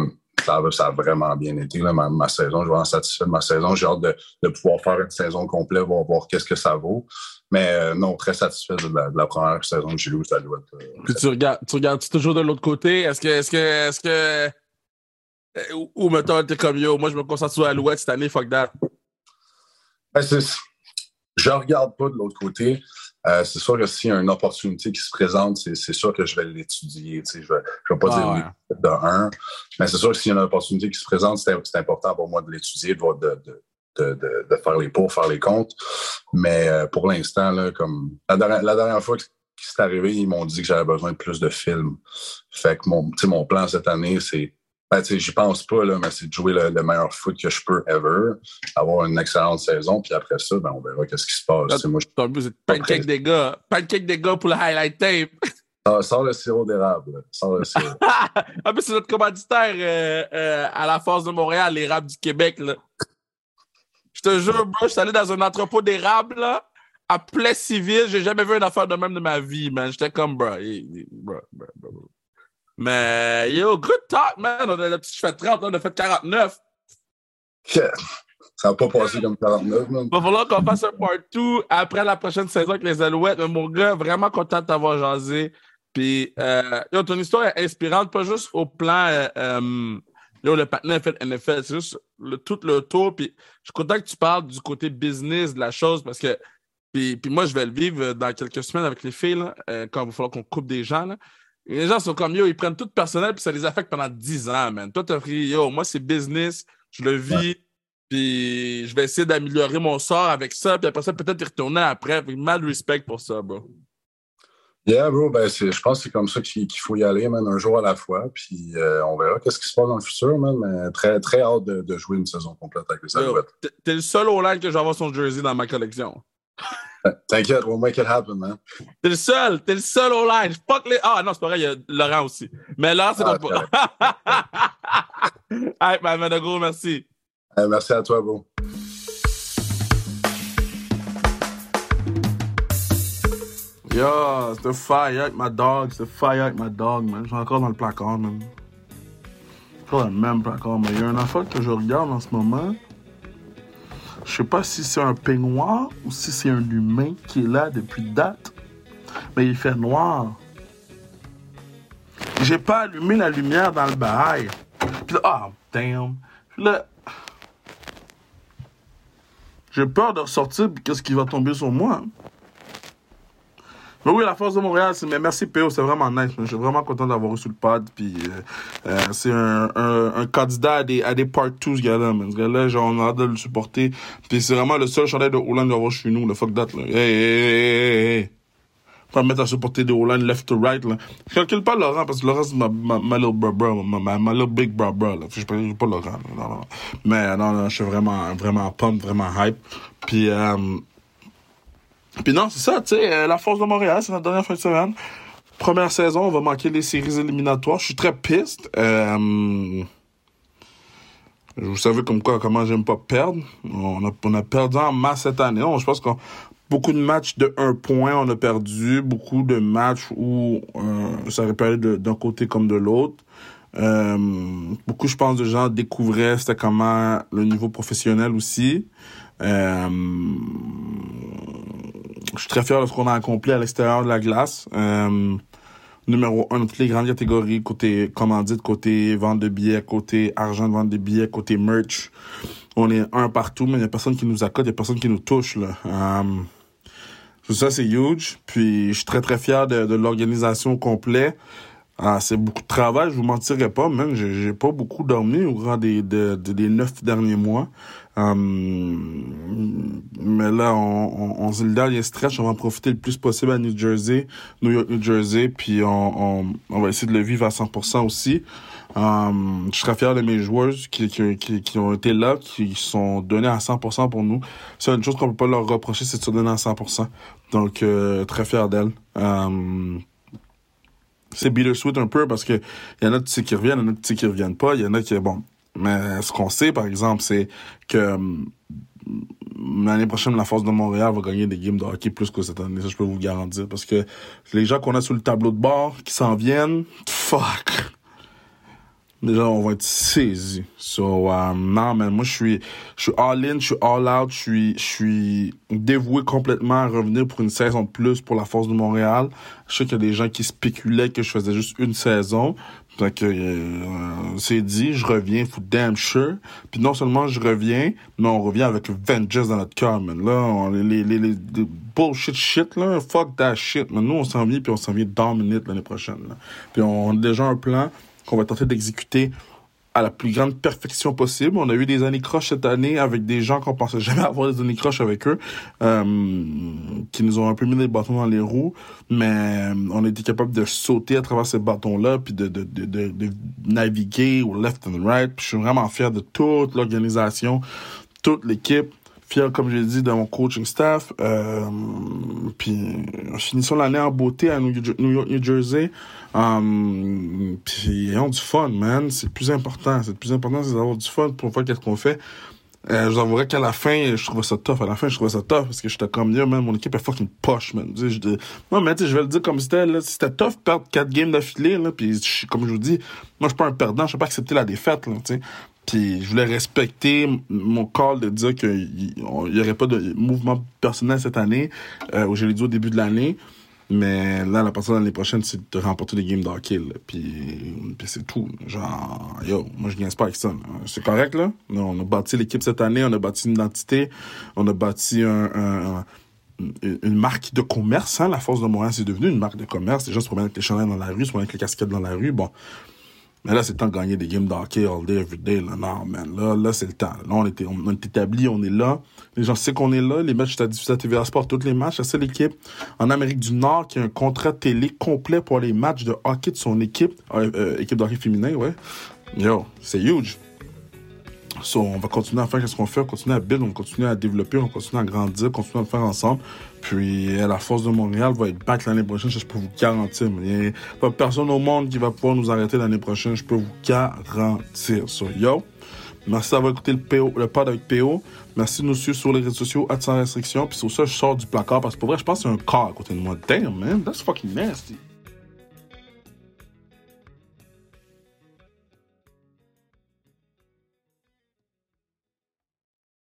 ça, ça, a vraiment bien été, là, ma, ma, saison. Je suis vraiment satisfait de ma saison. J'ai hâte de, de, pouvoir faire une saison complète, voir, voir qu'est-ce que ça vaut. Mais euh, non, très satisfait de la, de la première saison que j'ai eue. Euh,
Puis tu regardes, tu regardes toujours de l'autre côté? Est-ce que, est-ce que, est-ce que, ou, ou mettons, t'es comme yo, moi je me concentre sur Alouette cette année, fuck that.
Ben, je regarde pas de l'autre côté. Euh, c'est sûr que s'il y a une opportunité qui se présente, c'est sûr que je vais l'étudier. Je ne vais, je vais pas
Ah,
dire oui de un. Mais c'est sûr que s'il y a une opportunité qui se présente, c'est c'est important pour moi de l'étudier, de, faire les pour, faire les comptes. Mais euh, pour l'instant, comme la dernière, la dernière fois que c'est arrivé, ils m'ont dit que j'avais besoin de plus de films. Fait que mon plan cette année, c'est. Ben, tu sais, j'y pense pas, là, mais c'est de jouer le, le meilleur foot que je peux ever, avoir une excellente saison, puis après ça, ben, on verra qu'est-ce qui se passe. Sais, moi,
Ton but, c'est pancake des gars. Pancake des gars pour le highlight tape.
sors, sors le sirop d'érable. là. Sors le sirop.
en plus, c'est notre commanditaire euh, euh, à la Force de Montréal, l'érable du Québec. Là. Je te jure, bro, je suis allé dans un entrepôt d'érable là, à Plessisville. J'ai jamais vu une affaire de même de ma vie, man. J'étais comme, bro. Mais, yo, good talk, man. On a le petit, je fais 30, on a fait 49.
ça n'a pas passé comme 49, man.
Il va falloir qu'on fasse un part 2 après la prochaine saison avec les Alouettes. Mais mon gars, vraiment content de t'avoir jasé. Puis, euh, yo, ton histoire est inspirante, pas juste au plan, euh, euh, yo, le patinet fait NFL, c'est juste le, tout le tour. Puis, je suis content que tu parles du côté business de la chose parce que, puis, puis moi, je vais le vivre dans quelques semaines avec les filles, là, euh, quand il va falloir qu'on coupe des gens. Là. Les gens sont comme, yo, ils prennent tout personnel, puis ça les affecte pendant 10 ans, man. Toi, t'as pris, yo, moi, c'est business, je le vis. Puis je vais essayer d'améliorer mon sort avec ça. Puis après ça, peut-être y retourner après. Mal respect pour ça, bro.
Yeah, bro, ben, je pense que c'est comme ça qu'il faut y aller, man, un jour à la fois. Puis euh, on verra qu'est-ce qui se passe dans le futur, man. Mais très, très hâte de, de jouer une saison complète avec les Alouettes.
t'es- le seul au line que je vais avoir son jersey dans ma collection.
T'inquiète, we'll make it happen, man.
T'es le seul. T'es le seul au line. Fuck les. Ah non, c'est pas vrai, il y a Laurent aussi. Mais Laurent, c'est
Ah,
notre pas. hey, man, man, un gros merci.
Eh, merci à toi, bro.
Yo, c'était fire avec ma dog, c'était fire avec ma dog, man. Je suis encore dans le placard, man. Encore le même placard, mais il y a un affaire que je regarde en ce moment. Je sais pas si c'est un peignoir ou si c'est un humain qui est là depuis date. Mais il fait noir. J'ai pas allumé la lumière dans le bail. Puis ah, damn. Puis là, j'ai peur de ressortir, qu'est-ce qui va tomber sur moi? Mais oui, la Force de Montréal, mais merci PO, c'est vraiment nice. Je suis vraiment content d'avoir reçu le pod. Puis euh, euh, c'est un, un, un candidat à des, à des part 2, ce gars-là. Ce on a hâte de le supporter. Puis c'est vraiment le seul chandail de Hollande d'avoir chez nous. Le fuck that, là. Hey, hey, hey, hey. Pas me mettre à supporter des Hollande left to right, là. Je calcule pas Laurent, parce que Laurent, c'est ma, ma, ma little bro, bro, ma, ma, little big bro, bro, là. Je ne pas Laurent, là. Non, non. Mais non, non, je suis vraiment, vraiment pump, vraiment hype. Puis, euh, puis non, c'est ça, tu sais, euh, la Force de Montréal, c'est notre dernière fin de semaine. Première saison, on va manquer les séries éliminatoires. Je suis très piste. Euh, vous savez comme quoi, comment j'aime pas perdre. On a, on a perdu en masse cette année. Je pense qu'on beaucoup de matchs de un point, on a perdu. Beaucoup de matchs où euh, ça aurait pu aller d'un côté comme de l'autre. Euh, beaucoup, je pense, de gens découvraient c'était comment le niveau professionnel aussi. Je suis très fier de ce qu'on a accompli à l'extérieur de la glace. Euh, numéro un dans toutes les grandes catégories, côté commandite, côté vente de billets, côté argent de vente de billets, côté merch. On est un partout, mais il n'y a personne qui nous accote, il n'y a personne qui nous touche. Là. Euh, tout ça, c'est huge. Puis je suis très, très fier de, de l'organisation au complet. Ah, c'est beaucoup de travail, je vous mentirai pas, même. J'ai pas beaucoup dormi au cours de- de- des neuf derniers mois. Hum, mais là, on, on, on le dernier stretch, on va en profiter le plus possible à New Jersey, New York, New Jersey, puis on, on, on va essayer de le vivre à 100% aussi. Hum, je serais fier de mes joueurs qui, qui, qui, qui ont été là, qui sont donnés à 100% pour nous. C'est une chose qu'on peut pas leur reprocher, c'est de se donner à 100%. Donc, euh, très fier d'elle. Hum, c'est bittersweet un peu parce que y en a qui reviennent, il y en a qui reviennent pas, il y en a qui, bon. Mais ce qu'on sait, par exemple, c'est que hum, l'année prochaine, la Force de Montréal va gagner des games de hockey plus que cette année. Ça, je peux vous garantir. Parce que les gens qu'on a sur le tableau de bord, qui s'en viennent, fuck. Déjà, on va être saisis. So, um, non, mais moi, je suis, je suis all in, je suis all out, je suis, je suis dévoué complètement à revenir pour une saison de plus pour la Force de Montréal. Je sais qu'il y a des gens qui spéculaient que je faisais juste une saison. Fait que euh, c'est dit, je reviens, for damn sure. Puis non seulement je reviens, mais on revient avec vengeance dans notre cœur, man. Là, on, les, les, les, bullshit shit, là, fuck that shit. Man. Nous, on s'en vient, puis on s'en vient dominate l'année prochaine. Là. Puis on a déjà un plan qu'on va tenter d'exécuter à la plus grande perfection possible. On a eu des années croches cette année avec des gens qu'on pensait jamais avoir des années croches avec eux, euh, qui nous ont un peu mis des bâtons dans les roues, mais on a été capable de sauter à travers ces bâtons-là, puis de, de, de, de, naviguer au left and right. Puis je suis vraiment fier de toute l'organisation, toute l'équipe fier, comme j'ai dit, de mon coaching staff. Euh, puis finissons l'année en beauté à New, York, New Jersey. Um, puis ayons du fun, man. C'est le plus important. C'est le plus important, c'est d'avoir du fun pour faire qu'est-ce qu'on fait. Euh, je vous avouerai qu'à la fin, je trouvais ça tough. À la fin, je trouvais ça tough parce que j'étais comme, yo, man, mon équipe est fucking poche, man. Je, je, non, mais tu sais, je vais le dire comme c'était, là. C'était tough perdre quatre games d'affilée, là. Puis, comme je vous dis, moi, je suis pas un perdant. Je sais pas accepter la défaite, là, tu sais. Puis je voulais respecter mon call de dire qu'il n'y aurait pas de mouvement personnel cette année, euh, je l'ai dit au début de l'année. Mais là, la de l'année prochaine, c'est de remporter des games d'hockey. Puis, puis c'est tout. Genre, yo, moi, je gagne pas avec ça. C'est correct, là. On a bâti l'équipe cette année, on a bâti une identité, on a bâti un, une marque de commerce. Hein. La Force de Montréal, c'est devenu une marque de commerce. Les gens se promènent avec les chandails dans la rue, se promènent avec les casquettes dans la rue. Bon, mais là, c'est le temps de gagner des games d'hockey all day, every day. Là. Non, man. Là, là c'est le temps. Là, on, était, on, est établi, on est là. Les gens savent qu'on est là. Les matchs, à diffusé à TVA Sport, tous les matchs. C'est l'équipe en Amérique du Nord qui a un contrat télé complet pour les matchs de hockey de son équipe. Euh, euh, équipe de hockey féminin, ouais. Yo, c'est huge. So, on va continuer à faire ce qu'on fait, on va continuer à build, on va continuer à développer, on va continuer à grandir, continuer à le faire ensemble. Puis la force de Montréal va être back l'année prochaine, je peux vous garantir. Il n'y a pas personne au monde qui va pouvoir nous arrêter l'année prochaine, je peux vous garantir. So, yo, merci d'avoir écouté le, PO, le pod avec PO. Merci de nous suivre sur les réseaux sociaux, sans restriction. Puis sur ça, je sors du placard parce que pour vrai, je pense que c'est un corps à côté de moi. Damn, man, that's fucking nasty.